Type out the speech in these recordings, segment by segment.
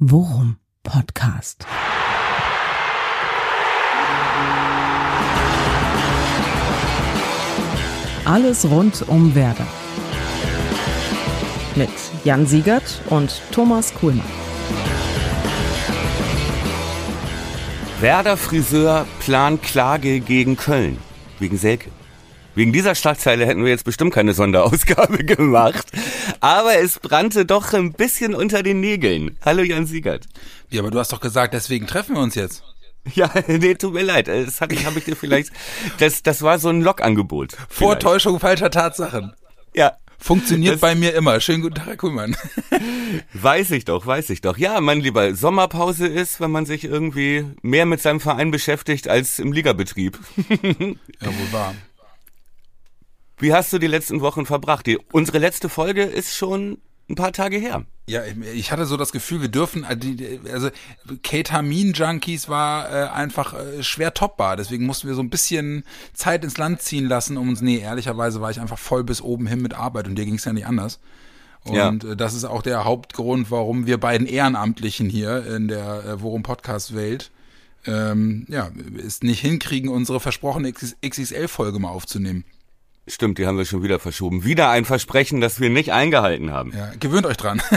Worum Podcast. Alles rund um Werder. Mit Jan Siegert und Thomas Kuhlmann. Werder Friseur plant Klage gegen Köln. Wegen Selke. Wegen dieser Schlagzeile hätten wir jetzt bestimmt keine Sonderausgabe gemacht. Aber es brannte doch ein bisschen unter den Nägeln. Hallo Jan Siegert. Ja, aber du hast doch gesagt, deswegen treffen wir uns jetzt. Ja, nee, tut mir leid. Das habe ich, hab ich dir vielleicht. Das, das war so ein Logangebot. Vortäuschung falscher Tatsachen. Ja. Funktioniert das bei mir immer. Schönen guten Tag, Herr Kuhlmann. Weiß ich doch, weiß ich doch. Ja, mein lieber, Sommerpause ist, wenn man sich irgendwie mehr mit seinem Verein beschäftigt als im Ligabetrieb. ja, wohl wahr. Wie hast du die letzten Wochen verbracht? Die, unsere letzte Folge ist schon ein paar Tage her. Ja, ich hatte so das Gefühl, wir dürfen, äh, also Ketamin-Junkies war äh, einfach äh, schwer toppbar. Deswegen mussten wir so ein bisschen Zeit ins Land ziehen lassen, um uns, nee, ehrlicherweise war ich einfach voll bis oben hin mit Arbeit und dir ging es ja nicht anders. Und ja. das ist auch der Hauptgrund, warum wir beiden Ehrenamtlichen hier in der äh, Worum Podcast Welt ähm, ja, es nicht hinkriegen, unsere versprochene XXL-Folge mal aufzunehmen. Stimmt, die haben wir schon wieder verschoben. Wieder ein Versprechen, das wir nicht eingehalten haben. Ja, gewöhnt euch dran.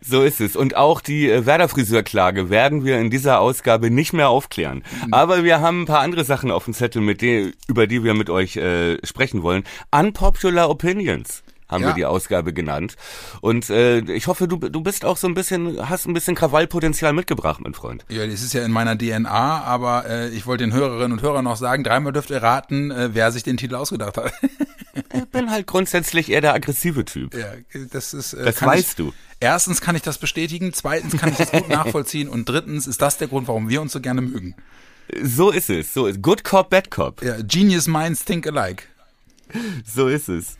So ist es. Und auch die äh, Werder-Friseurklage werden wir in dieser Ausgabe nicht mehr aufklären. Mhm. Aber wir haben ein paar andere Sachen auf dem Zettel, mit denen, über die wir mit euch äh, sprechen wollen. Unpopular Opinions haben ja. wir die Ausgabe genannt. Und äh, ich hoffe, du, du bist auch so ein bisschen, hast ein bisschen Krawallpotenzial mitgebracht, mein Freund. Ja, das ist ja in meiner DNA, aber äh, ich wollte den Hörerinnen und Hörern noch sagen, dreimal dürft ihr raten, äh, wer sich den Titel ausgedacht hat. ich bin halt grundsätzlich eher der aggressive Typ. Ja, das ist. Äh, das weißt ich, du. Erstens kann ich das bestätigen, zweitens kann ich das gut nachvollziehen und drittens ist das der Grund, warum wir uns so gerne mögen. So ist es. So ist Good Cop, Bad Cop. Ja, Genius Minds think alike. So ist es.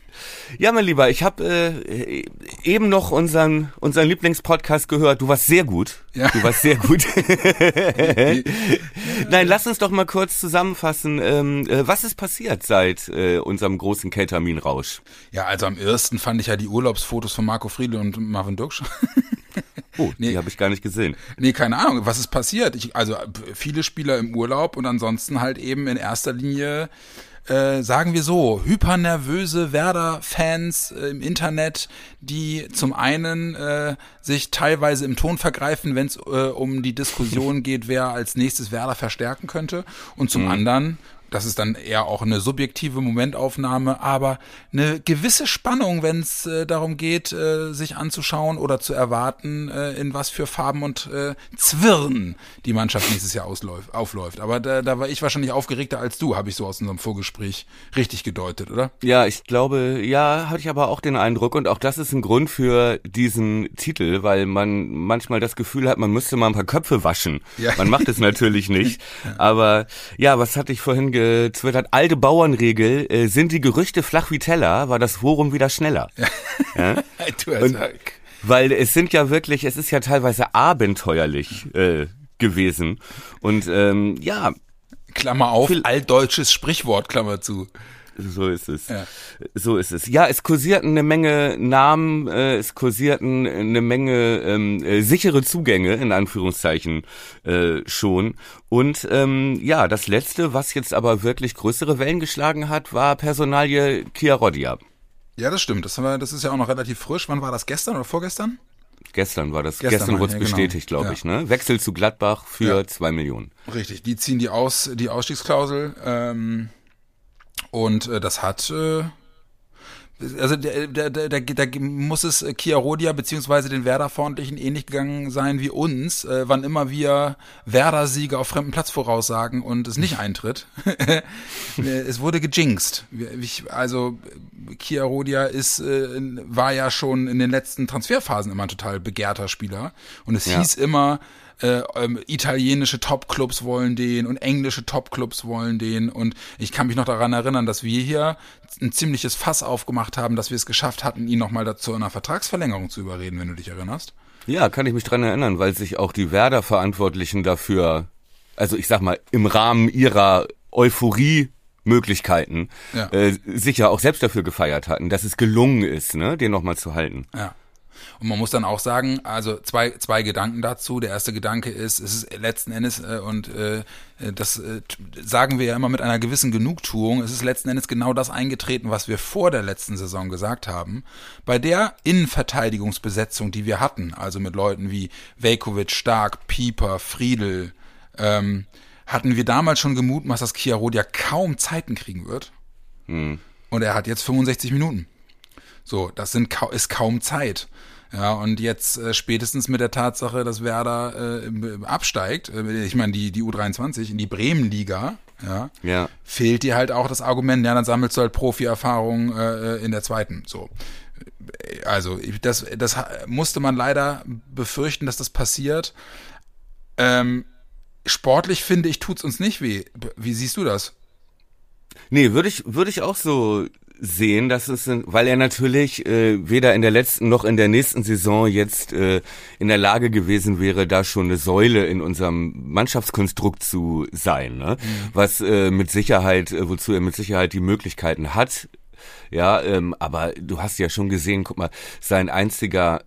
Ja, mein Lieber, ich habe äh, eben noch unseren unseren Lieblingspodcast gehört. Du warst sehr gut. Ja. Du warst sehr gut. Nein, lass uns doch mal kurz zusammenfassen. Ähm, äh, was ist passiert seit äh, unserem großen Ketaminrausch? Ja, also am ersten fand ich ja die Urlaubsfotos von Marco Friedl und Marvin Duksch. Oh, nee, die habe ich gar nicht gesehen. Nee, keine Ahnung, was ist passiert? Ich, also viele Spieler im Urlaub und ansonsten halt eben in erster Linie äh, sagen wir so, hypernervöse Werder-Fans äh, im Internet, die zum einen äh, sich teilweise im Ton vergreifen, wenn es äh, um die Diskussion geht, wer als nächstes Werder verstärken könnte, und zum mhm. anderen das ist dann eher auch eine subjektive Momentaufnahme, aber eine gewisse Spannung, wenn es äh, darum geht, äh, sich anzuschauen oder zu erwarten, äh, in was für Farben und äh, Zwirren die Mannschaft nächstes Jahr ausläuft, aufläuft. Aber da, da war ich wahrscheinlich aufgeregter als du, habe ich so aus unserem Vorgespräch richtig gedeutet, oder? Ja, ich glaube, ja, hatte ich aber auch den Eindruck und auch das ist ein Grund für diesen Titel, weil man manchmal das Gefühl hat, man müsste mal ein paar Köpfe waschen. Ja. Man macht es natürlich nicht, aber ja, was hatte ich vorhin getwittert, alte Bauernregel, äh, sind die Gerüchte flach wie Teller, war das Forum wieder schneller. Ja? Und, weil es sind ja wirklich, es ist ja teilweise abenteuerlich äh, gewesen. Und ähm, ja. Klammer auf, altdeutsches Sprichwort, Klammer zu. So ist es. Ja. So ist es. Ja, es kursierten eine Menge Namen, äh, es kursierten eine Menge ähm, äh, sichere Zugänge, in Anführungszeichen, äh, schon. Und ähm, ja, das letzte, was jetzt aber wirklich größere Wellen geschlagen hat, war Personalie Kia Rodia. Ja, das stimmt. Das, haben wir, das ist ja auch noch relativ frisch. Wann war das? Gestern oder vorgestern? Gestern war das. Gestern, Gestern wurde es ja, genau. bestätigt, glaube ja. ich. Ne? Wechsel zu Gladbach für ja. zwei Millionen. Richtig. Die ziehen die aus die Ausstiegsklausel. Ähm, und äh, das hat äh, also da, da, da, da muss es äh, Kia Rodia beziehungsweise den Werder-Freundlichen ähnlich gegangen sein wie uns, äh, wann immer wir Werder-Siege auf fremden Platz voraussagen und es nicht eintritt. es wurde gejinxt. Also Kia Rodia ist, äh, war ja schon in den letzten Transferphasen immer ein total begehrter Spieler und es ja. hieß immer, äh, ähm, italienische Topclubs wollen den und englische Topclubs wollen den. Und ich kann mich noch daran erinnern, dass wir hier ein ziemliches Fass aufgemacht haben, dass wir es geschafft hatten, ihn nochmal dazu einer Vertragsverlängerung zu überreden, wenn du dich erinnerst. Ja, kann ich mich dran erinnern, weil sich auch die Werder-Verantwortlichen dafür, also ich sag mal, im Rahmen ihrer Euphorie Möglichkeiten ja. äh, sicher auch selbst dafür gefeiert hatten, dass es gelungen ist, ne, den nochmal zu halten. Ja. Und man muss dann auch sagen, also zwei, zwei Gedanken dazu. Der erste Gedanke ist, es ist letzten Endes, äh, und äh, das äh, sagen wir ja immer mit einer gewissen Genugtuung, es ist letzten Endes genau das eingetreten, was wir vor der letzten Saison gesagt haben. Bei der Innenverteidigungsbesetzung, die wir hatten, also mit Leuten wie Velkovic, Stark, Pieper, Friedel, ähm, hatten wir damals schon gemutmaßt, dass Chiarot ja kaum Zeiten kriegen wird. Hm. Und er hat jetzt 65 Minuten. So, das sind, ist kaum Zeit. Ja, und jetzt äh, spätestens mit der Tatsache, dass Werder äh, absteigt, äh, ich meine, die, die U23 in die Bremenliga, ja, ja, fehlt dir halt auch das Argument, ja, dann sammelst du halt Profi-Erfahrung äh, in der zweiten. So. Also, das, das musste man leider befürchten, dass das passiert. Ähm, sportlich finde ich, tut's uns nicht weh. Wie siehst du das? Nee, würde ich, würde ich auch so sehen, dass es, weil er natürlich äh, weder in der letzten noch in der nächsten Saison jetzt äh, in der Lage gewesen wäre, da schon eine Säule in unserem Mannschaftskonstrukt zu sein, ne? Mhm. was äh, mit Sicherheit, äh, wozu er mit Sicherheit die Möglichkeiten hat. Ja, ähm, aber du hast ja schon gesehen, guck mal, sein einziger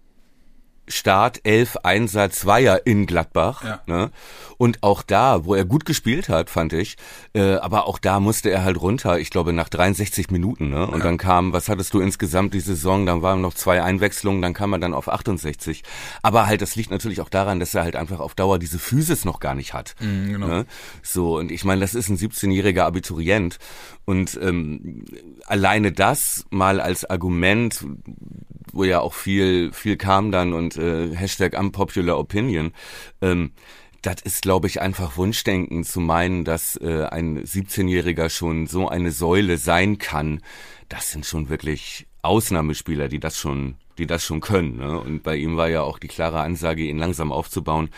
Start, elf Einsatz war ja in Gladbach. Ja. Ne? Und auch da, wo er gut gespielt hat, fand ich, äh, aber auch da musste er halt runter, ich glaube nach 63 Minuten. Ne? Und ja. dann kam, was hattest du insgesamt die Saison? Dann waren noch zwei Einwechslungen, dann kam er dann auf 68. Aber halt, das liegt natürlich auch daran, dass er halt einfach auf Dauer diese Physis noch gar nicht hat. Mhm, genau. ne? So, und ich meine, das ist ein 17-jähriger Abiturient. Und ähm, alleine das mal als Argument, wo ja auch viel, viel kam dann und äh, Hashtag Unpopular Opinion, ähm, das ist, glaube ich, einfach Wunschdenken zu meinen, dass äh, ein 17-Jähriger schon so eine Säule sein kann. Das sind schon wirklich Ausnahmespieler, die das schon, die das schon können. Ne? Und bei ihm war ja auch die klare Ansage, ihn langsam aufzubauen.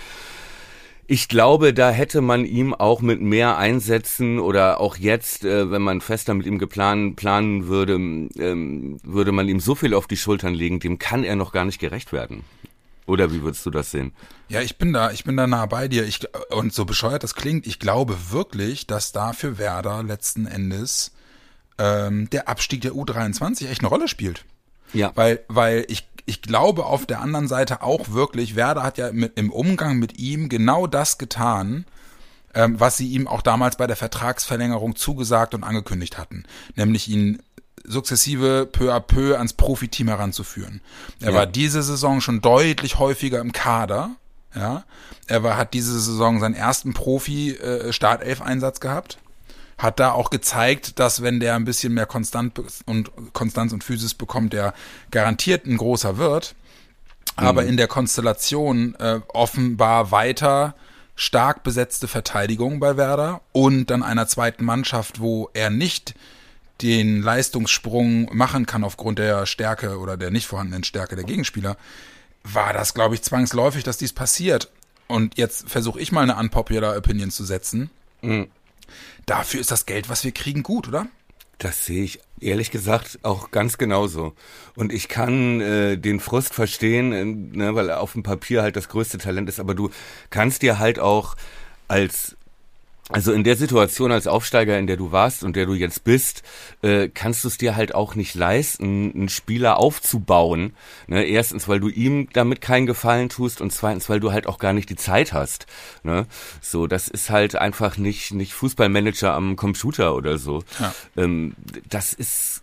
Ich glaube, da hätte man ihm auch mit mehr Einsätzen oder auch jetzt, äh, wenn man fester mit ihm geplant planen würde, ähm, würde man ihm so viel auf die Schultern legen, dem kann er noch gar nicht gerecht werden. Oder wie würdest du das sehen? Ja, ich bin da, ich bin da nah bei dir. Ich, und so bescheuert das klingt, ich glaube wirklich, dass da für Werder letzten Endes ähm, der Abstieg der U23 echt eine Rolle spielt. Ja. Weil, weil ich ich glaube auf der anderen Seite auch wirklich, Werder hat ja mit, im Umgang mit ihm genau das getan, ähm, was sie ihm auch damals bei der Vertragsverlängerung zugesagt und angekündigt hatten, nämlich ihn sukzessive peu à peu ans Profiteam heranzuführen. Er ja. war diese Saison schon deutlich häufiger im Kader, ja. Er war, hat diese Saison seinen ersten Profi-Startelf-Einsatz äh, gehabt hat da auch gezeigt, dass wenn der ein bisschen mehr Konstant und Konstanz und Physis bekommt, der garantiert ein großer wird. Aber mhm. in der Konstellation äh, offenbar weiter stark besetzte Verteidigung bei Werder und dann einer zweiten Mannschaft, wo er nicht den Leistungssprung machen kann aufgrund der Stärke oder der nicht vorhandenen Stärke der Gegenspieler, war das, glaube ich, zwangsläufig, dass dies passiert. Und jetzt versuche ich mal eine unpopular Opinion zu setzen. Mhm. Dafür ist das Geld, was wir kriegen, gut, oder? Das sehe ich ehrlich gesagt auch ganz genauso. Und ich kann äh, den Frust verstehen, äh, ne, weil er auf dem Papier halt das größte Talent ist, aber du kannst dir halt auch als also in der Situation als Aufsteiger, in der du warst und der du jetzt bist, äh, kannst du es dir halt auch nicht leisten, einen Spieler aufzubauen. Ne? Erstens, weil du ihm damit keinen Gefallen tust und zweitens, weil du halt auch gar nicht die Zeit hast. Ne? So, das ist halt einfach nicht nicht Fußballmanager am Computer oder so. Ja. Ähm, das ist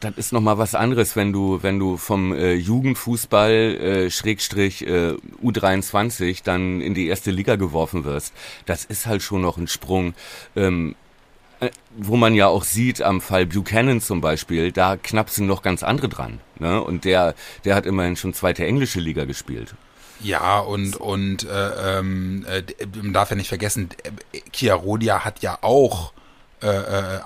das ist noch mal was anderes, wenn du wenn du vom äh, Jugendfußball äh, Schrägstrich äh, U23 dann in die erste Liga geworfen wirst. Das ist halt schon noch ein Sprung. Ähm, äh, wo man ja auch sieht am Fall Buchanan zum Beispiel, da knapp sind noch ganz andere dran. Ne? Und der, der hat immerhin schon zweite englische Liga gespielt. Ja, und, und äh, ähm, äh, man darf ja nicht vergessen, äh, Kia Rodia hat ja auch äh,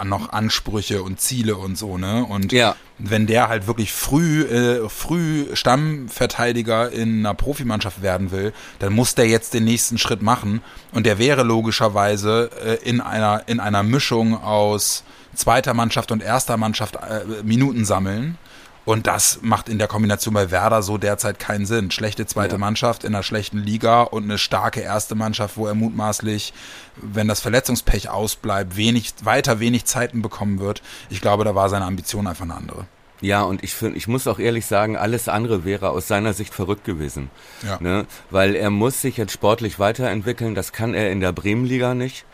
äh, noch Ansprüche und Ziele und so, ne? Und ja. wenn der halt wirklich früh, äh, früh Stammverteidiger in einer Profimannschaft werden will, dann muss der jetzt den nächsten Schritt machen. Und der wäre logischerweise äh, in einer, in einer Mischung aus zweiter Mannschaft und erster Mannschaft äh, Minuten sammeln. Und das macht in der Kombination bei Werder so derzeit keinen Sinn. Schlechte zweite ja. Mannschaft in einer schlechten Liga und eine starke erste Mannschaft, wo er mutmaßlich, wenn das Verletzungspech ausbleibt, wenig, weiter wenig Zeiten bekommen wird. Ich glaube, da war seine Ambition einfach eine andere. Ja, und ich finde, ich muss auch ehrlich sagen, alles andere wäre aus seiner Sicht verrückt gewesen. Ja. Ne? Weil er muss sich jetzt sportlich weiterentwickeln, das kann er in der Bremenliga nicht.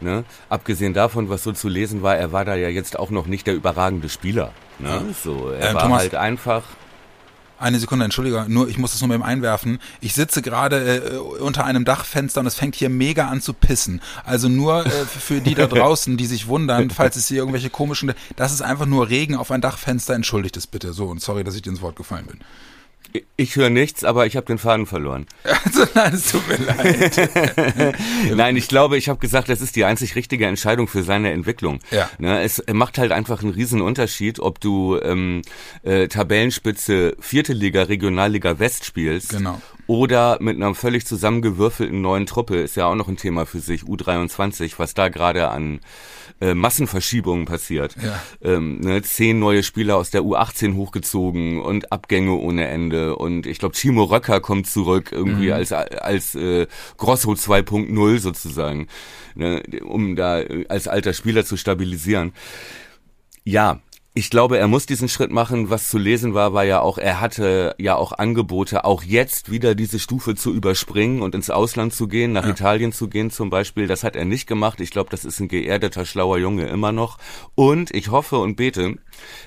Ne? Abgesehen davon, was so zu lesen war, er war da ja jetzt auch noch nicht der überragende Spieler. Ne? So, er ähm, war Thomas, halt einfach eine Sekunde, entschuldige, nur ich muss das nur mit ihm einwerfen. Ich sitze gerade äh, unter einem Dachfenster und es fängt hier mega an zu pissen. Also nur äh, für die da draußen, die sich wundern, falls es hier irgendwelche komischen, das ist einfach nur Regen auf ein Dachfenster. Entschuldigt es bitte. So und sorry, dass ich dir ins Wort gefallen bin. Ich höre nichts, aber ich habe den Faden verloren. Also, nein, es tut mir leid. nein, ich glaube, ich habe gesagt, das ist die einzig richtige Entscheidung für seine Entwicklung. Ja. Ne, es macht halt einfach einen riesen Unterschied, ob du ähm, äh, Tabellenspitze vierte Liga, Regionalliga West spielst genau. Oder mit einer völlig zusammengewürfelten neuen Truppe, ist ja auch noch ein Thema für sich, U23, was da gerade an äh, Massenverschiebungen passiert. Ja. Ähm, ne, zehn neue Spieler aus der U18 hochgezogen und Abgänge ohne Ende. Und ich glaube, Timo Röcker kommt zurück irgendwie mhm. als, als äh, Grosso 2.0 sozusagen, ne, um da äh, als alter Spieler zu stabilisieren. Ja, ich glaube, er muss diesen Schritt machen. Was zu lesen war, war ja auch, er hatte ja auch Angebote, auch jetzt wieder diese Stufe zu überspringen und ins Ausland zu gehen, nach ja. Italien zu gehen zum Beispiel. Das hat er nicht gemacht. Ich glaube, das ist ein geerdeter, schlauer Junge immer noch. Und ich hoffe und bete,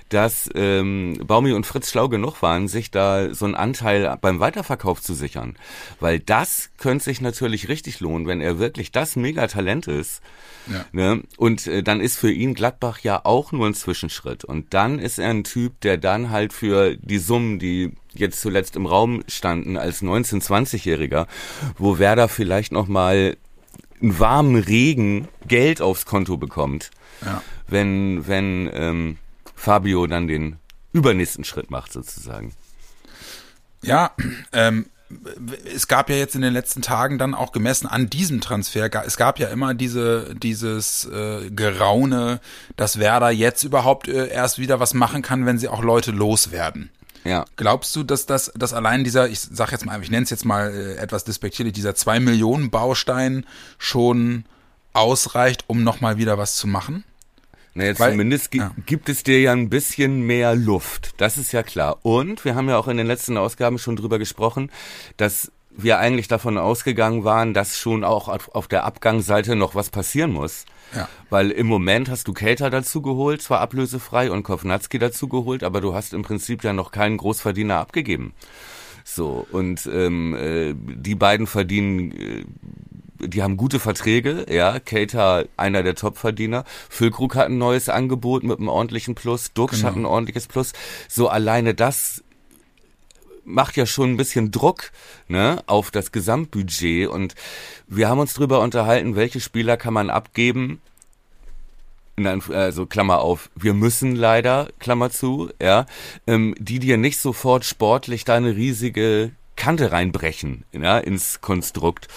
dass ähm, Baumi und Fritz schlau genug waren, sich da so einen Anteil beim Weiterverkauf zu sichern. Weil das könnte sich natürlich richtig lohnen, wenn er wirklich das Megatalent ist ja. Ne? Und äh, dann ist für ihn Gladbach ja auch nur ein Zwischenschritt. Und dann ist er ein Typ, der dann halt für die Summen, die jetzt zuletzt im Raum standen, als 19-, 20-Jähriger, wo Werder vielleicht nochmal einen warmen Regen Geld aufs Konto bekommt, ja. wenn, wenn ähm, Fabio dann den übernächsten Schritt macht sozusagen. Ja, ähm, es gab ja jetzt in den letzten Tagen dann auch gemessen an diesem Transfer, es gab ja immer diese, dieses äh, Geraune, dass Werder jetzt überhaupt äh, erst wieder was machen kann, wenn sie auch Leute loswerden. Ja. Glaubst du, dass das, dass allein dieser, ich sag jetzt mal, ich nenne es jetzt mal äh, etwas despektierlich, dieser zwei Millionen Baustein schon ausreicht, um nochmal wieder was zu machen? Naja, zumindest ja. gibt es dir ja ein bisschen mehr Luft. Das ist ja klar. Und wir haben ja auch in den letzten Ausgaben schon drüber gesprochen, dass wir eigentlich davon ausgegangen waren, dass schon auch auf der Abgangsseite noch was passieren muss. Ja. Weil im Moment hast du Cater dazu geholt, zwar ablösefrei und Kovnatski dazu geholt, aber du hast im Prinzip ja noch keinen Großverdiener abgegeben. So, und ähm, äh, die beiden verdienen äh, die haben gute Verträge, ja. Cater, einer der Topverdiener. Füllkrug hat ein neues Angebot mit einem ordentlichen Plus. Dux genau. hat ein ordentliches Plus. So alleine das macht ja schon ein bisschen Druck ne, auf das Gesamtbudget. Und wir haben uns drüber unterhalten, welche Spieler kann man abgeben. Also Klammer auf, wir müssen leider, Klammer zu, ja, ähm, die dir nicht sofort sportlich da eine riesige Kante reinbrechen ja, ins Konstrukt.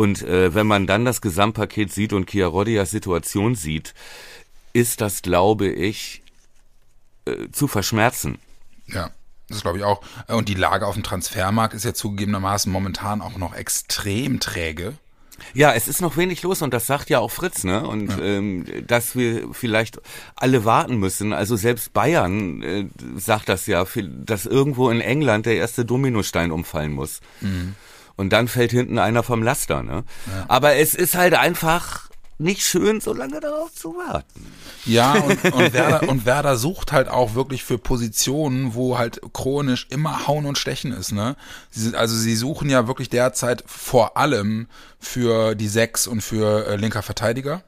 Und äh, wenn man dann das Gesamtpaket sieht und Chiarodias Situation sieht, ist das, glaube ich, äh, zu verschmerzen. Ja. Das glaube ich auch. Und die Lage auf dem Transfermarkt ist ja zugegebenermaßen momentan auch noch extrem träge. Ja, es ist noch wenig los und das sagt ja auch Fritz, ne? Und ja. ähm, dass wir vielleicht alle warten müssen. Also selbst Bayern äh, sagt das ja, dass irgendwo in England der erste Dominostein umfallen muss. Mhm. Und dann fällt hinten einer vom Laster. Ne? Ja. Aber es ist halt einfach nicht schön, so lange darauf zu warten. Ja, und, und, Werder, und Werder sucht halt auch wirklich für Positionen, wo halt chronisch immer Hauen und Stechen ist. Ne? Sie, also sie suchen ja wirklich derzeit vor allem für die Sechs und für äh, linker Verteidiger.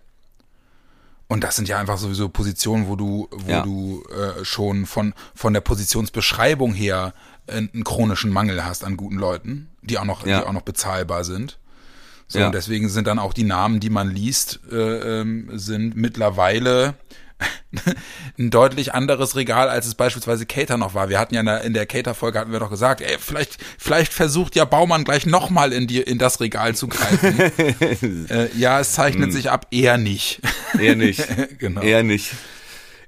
Und das sind ja einfach sowieso Positionen, wo du, wo ja. du äh, schon von, von der Positionsbeschreibung her einen chronischen Mangel hast an guten Leuten, die auch noch, ja. die auch noch bezahlbar sind. So, ja. und deswegen sind dann auch die Namen, die man liest, äh, ähm, sind mittlerweile ein deutlich anderes Regal, als es beispielsweise Cater noch war. Wir hatten ja in der, in der Cater-Folge hatten wir doch gesagt, ey, vielleicht, vielleicht versucht ja Baumann gleich nochmal in die, in das Regal zu greifen. äh, ja, es zeichnet hm. sich ab, eher nicht. Eher nicht. genau. Eher nicht.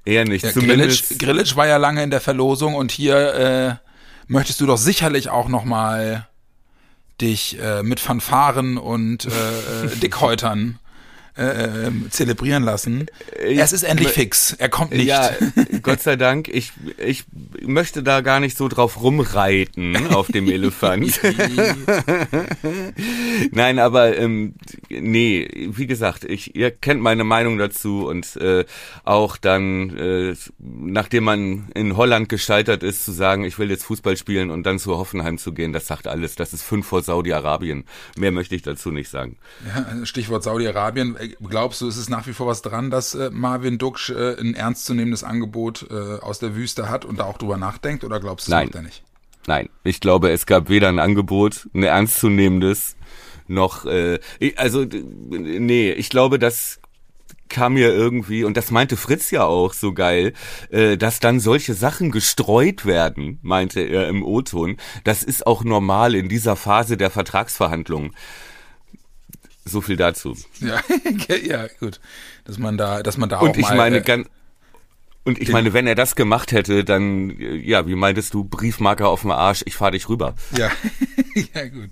Eher nicht. Ja, Zumindest. Grillitsch, war ja lange in der Verlosung und hier, äh, möchtest du doch sicherlich auch noch mal dich äh, mit Fanfaren und äh, äh Dickhäutern äh, zelebrieren lassen. Es ist endlich fix. Er kommt nicht. Ja, Gott sei Dank. Ich, ich möchte da gar nicht so drauf rumreiten auf dem Elefant. Nein, aber ähm, nee, wie gesagt, ich, ihr kennt meine Meinung dazu und äh, auch dann, äh, nachdem man in Holland gescheitert ist, zu sagen, ich will jetzt Fußball spielen und dann zu Hoffenheim zu gehen, das sagt alles. Das ist fünf vor Saudi-Arabien. Mehr möchte ich dazu nicht sagen. Ja, Stichwort Saudi-Arabien. Glaubst du, ist es nach wie vor was dran, dass äh, Marvin Duksch äh, ein ernstzunehmendes Angebot äh, aus der Wüste hat und da auch drüber nachdenkt oder glaubst du Nein. das nicht? Nein, ich glaube, es gab weder ein Angebot, ein ernstzunehmendes, noch, äh, also, nee, ich glaube, das kam mir irgendwie, und das meinte Fritz ja auch so geil, äh, dass dann solche Sachen gestreut werden, meinte er im O-Ton. Das ist auch normal in dieser Phase der Vertragsverhandlungen. So viel dazu. Ja, ja, gut. Dass man da, dass man da und auch ich mal, meine, äh, ganz, und ich meine, wenn er das gemacht hätte, dann, äh, ja, wie meintest du, Briefmarker auf dem Arsch, ich fahr dich rüber. Ja, ja gut.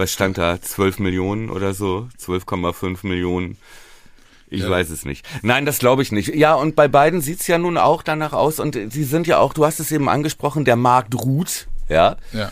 Was stand da? 12 Millionen oder so? 12,5 Millionen. Ich ja. weiß es nicht. Nein, das glaube ich nicht. Ja, und bei beiden sieht's ja nun auch danach aus. Und sie sind ja auch, du hast es eben angesprochen, der Markt ruht. Ja. Ja.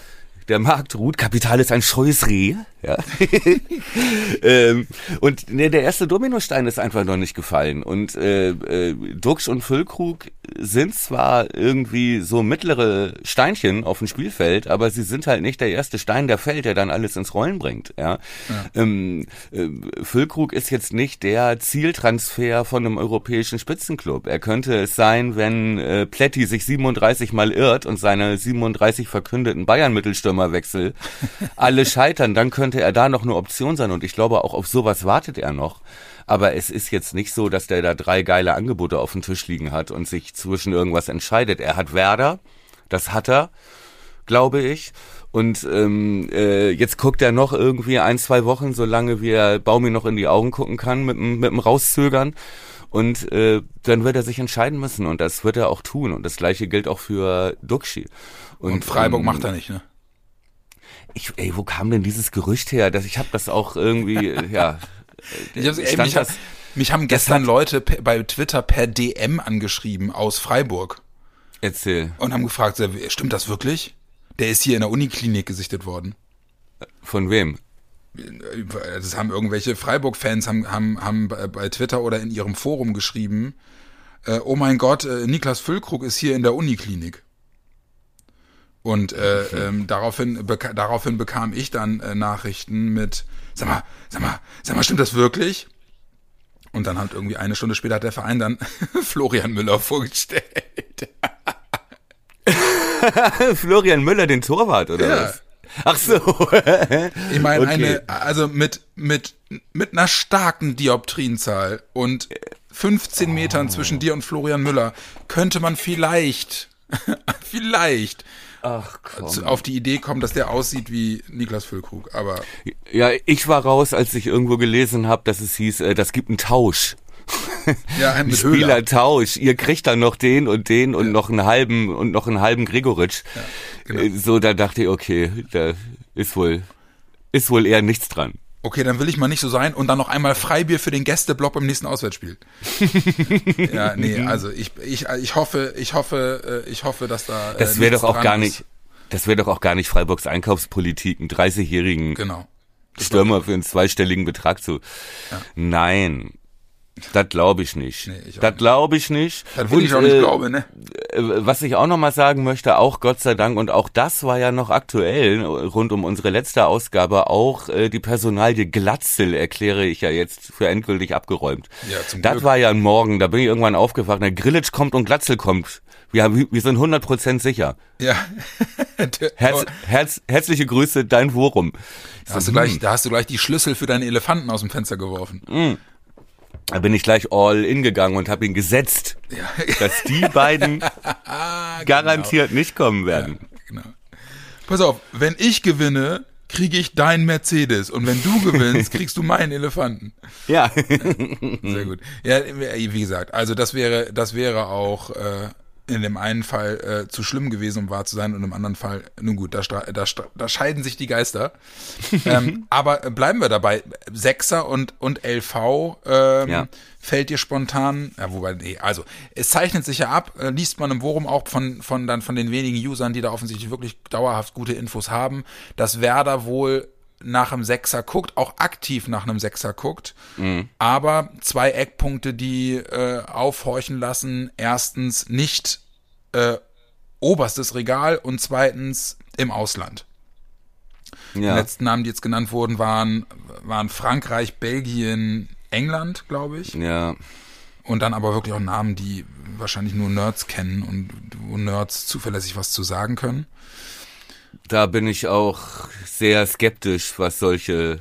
Der Markt ruht. Kapital ist ein scheues Reh. Ja. ähm, und ne, der erste Dominostein ist einfach noch nicht gefallen. Und äh, äh, Duxch und Füllkrug sind zwar irgendwie so mittlere Steinchen auf dem Spielfeld, aber sie sind halt nicht der erste Stein, der fällt, der dann alles ins Rollen bringt. Ja. ja. Ähm, äh, Füllkrug ist jetzt nicht der Zieltransfer von einem europäischen Spitzenclub. Er könnte es sein, wenn äh, Pletti sich 37 mal irrt und seine 37 verkündeten Bayern-Mittelstürmerwechsel alle scheitern, dann könnte er da noch eine Option sein und ich glaube, auch auf sowas wartet er noch. Aber es ist jetzt nicht so, dass der da drei geile Angebote auf dem Tisch liegen hat und sich zwischen irgendwas entscheidet. Er hat Werder, das hat er, glaube ich. Und ähm, äh, jetzt guckt er noch irgendwie ein, zwei Wochen, solange wie er Baumi noch in die Augen gucken kann, mit, mit dem Rauszögern. Und äh, dann wird er sich entscheiden müssen und das wird er auch tun. Und das gleiche gilt auch für Duxi. Und, und Freiburg ähm, macht er nicht, ne? Ich, ey, wo kam denn dieses Gerücht her? Dass ich habe das auch irgendwie, ja. Ich hab's, ey, mich, das, mich haben gestern Leute bei Twitter per DM angeschrieben aus Freiburg. Erzähl. Und haben gefragt, stimmt das wirklich? Der ist hier in der Uniklinik gesichtet worden. Von wem? Das haben irgendwelche Freiburg-Fans haben, haben, haben bei Twitter oder in ihrem Forum geschrieben, äh, oh mein Gott, äh, Niklas Füllkrug ist hier in der Uniklinik. Und äh, ähm, daraufhin, beka daraufhin bekam ich dann äh, Nachrichten mit, sag mal, sag mal, sag mal, stimmt das wirklich? Und dann hat irgendwie eine Stunde später hat der Verein dann Florian Müller vorgestellt. Florian Müller, den Torwart, oder ja. was? Ach so. ich meine, okay. eine, also mit, mit, mit einer starken Dioptrienzahl und 15 Metern oh. zwischen dir und Florian Müller könnte man vielleicht, vielleicht Ach, komm. auf die Idee kommen, dass der aussieht wie Niklas Füllkrug. Aber ja, ich war raus, als ich irgendwo gelesen habe, dass es hieß, äh, das gibt einen Tausch. Ja, ein Spielertausch. Ihr kriegt dann noch den und den und ja. noch einen halben und noch einen halben Gregoritsch. Ja, genau. Äh, so, da dachte ich, okay, da ist wohl ist wohl eher nichts dran. Okay, dann will ich mal nicht so sein und dann noch einmal Freibier für den Gästeblock beim nächsten Auswärtsspiel. ja, nee, also ich, ich, ich hoffe, ich hoffe, äh, ich hoffe, dass da. Äh, das wäre doch auch gar nicht, das wäre doch auch gar nicht Freiburgs Einkaufspolitik, einen 30-jährigen genau. Stürmer für einen zweistelligen Betrag zu. Ja. Nein, das glaube ich nicht. Nee, das glaube ich nicht. Das will ich auch nicht äh, glauben, ne? Äh, was ich auch noch mal sagen möchte, auch Gott sei Dank, und auch das war ja noch aktuell, rund um unsere letzte Ausgabe, auch äh, die Personalie Glatzel erkläre ich ja jetzt für endgültig abgeräumt. Ja, zum das Glück. war ja ein Morgen, da bin ich irgendwann aufgewacht, der Grillitsch kommt und Glatzel kommt. Wir, wir sind 100% sicher. Ja. Herz, Herz, herzliche Grüße, dein Worum. Da hast, du gleich, da hast du gleich die Schlüssel für deinen Elefanten aus dem Fenster geworfen. Mm. Da bin ich gleich all in gegangen und habe ihn gesetzt, ja. dass die beiden garantiert genau. nicht kommen werden. Ja, genau. Pass auf, wenn ich gewinne, kriege ich deinen Mercedes und wenn du gewinnst, kriegst du meinen Elefanten. Ja. Sehr gut. Ja, wie gesagt, also das wäre, das wäre auch, äh, in dem einen Fall äh, zu schlimm gewesen, um wahr zu sein, und im anderen Fall, nun gut, da, da, da scheiden sich die Geister. ähm, aber bleiben wir dabei. Sechser und, und LV ähm, ja. fällt dir spontan, ja, wobei, nee, also es zeichnet sich ja ab, äh, liest man im Forum auch von, von dann von den wenigen Usern, die da offensichtlich wirklich dauerhaft gute Infos haben, dass Werder wohl nach einem Sechser guckt, auch aktiv nach einem Sechser guckt. Mhm. Aber zwei Eckpunkte, die äh, aufhorchen lassen. Erstens nicht äh, oberstes Regal und zweitens im Ausland. Ja. Die letzten Namen, die jetzt genannt wurden, waren, waren Frankreich, Belgien, England, glaube ich. Ja. Und dann aber wirklich auch Namen, die wahrscheinlich nur Nerds kennen und wo Nerds zuverlässig was zu sagen können da bin ich auch sehr skeptisch, was solche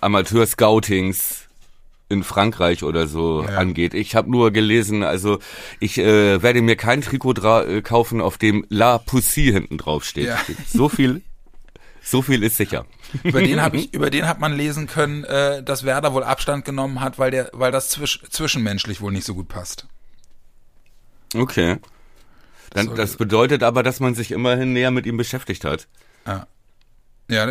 Amateur-Scoutings in Frankreich oder so ja. angeht. Ich habe nur gelesen, also ich äh, werde mir kein Trikot äh, kaufen, auf dem La Pussy hinten drauf steht. Ja. So viel, so viel ist sicher. Über den habe ich, über den hat man lesen können, äh, dass Werder wohl Abstand genommen hat, weil der, weil das zwisch, zwischenmenschlich wohl nicht so gut passt. Okay. Dann, das bedeutet aber, dass man sich immerhin näher mit ihm beschäftigt hat. Ja. Ja,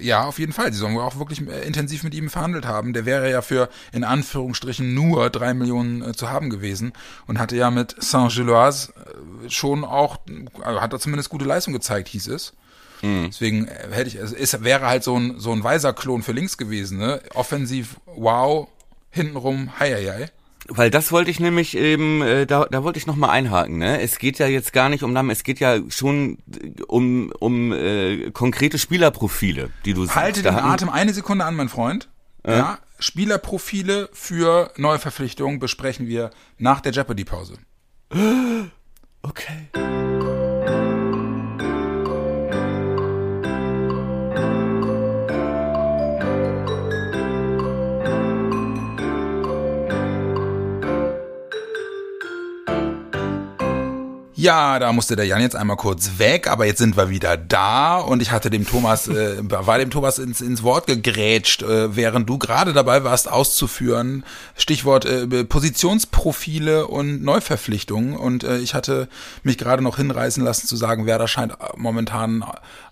ja, auf jeden Fall. Sie sollen auch wirklich äh, intensiv mit ihm verhandelt haben. Der wäre ja für in Anführungsstrichen nur drei Millionen äh, zu haben gewesen und hatte ja mit Saint-Gilloise äh, schon auch, also hat er zumindest gute Leistung gezeigt, hieß es. Mhm. Deswegen äh, hätte ich, es ist, wäre halt so ein, so ein weiser Klon für links gewesen, ne? Offensiv, wow, hintenrum, hei, hei, hei. Weil das wollte ich nämlich eben, äh, da, da wollte ich noch mal einhaken. Ne? Es geht ja jetzt gar nicht um Namen, es geht ja schon äh, um, um äh, konkrete Spielerprofile, die du siehst. Halte den Atem eine Sekunde an, mein Freund. Äh? Ja, Spielerprofile für Neuverpflichtungen besprechen wir nach der Jeopardy-Pause. Okay. Ja, da musste der Jan jetzt einmal kurz weg, aber jetzt sind wir wieder da und ich hatte dem Thomas, äh, war dem Thomas ins, ins Wort gegrätscht, äh, während du gerade dabei warst auszuführen. Stichwort äh, Positionsprofile und Neuverpflichtungen und äh, ich hatte mich gerade noch hinreißen lassen zu sagen, wer da scheint momentan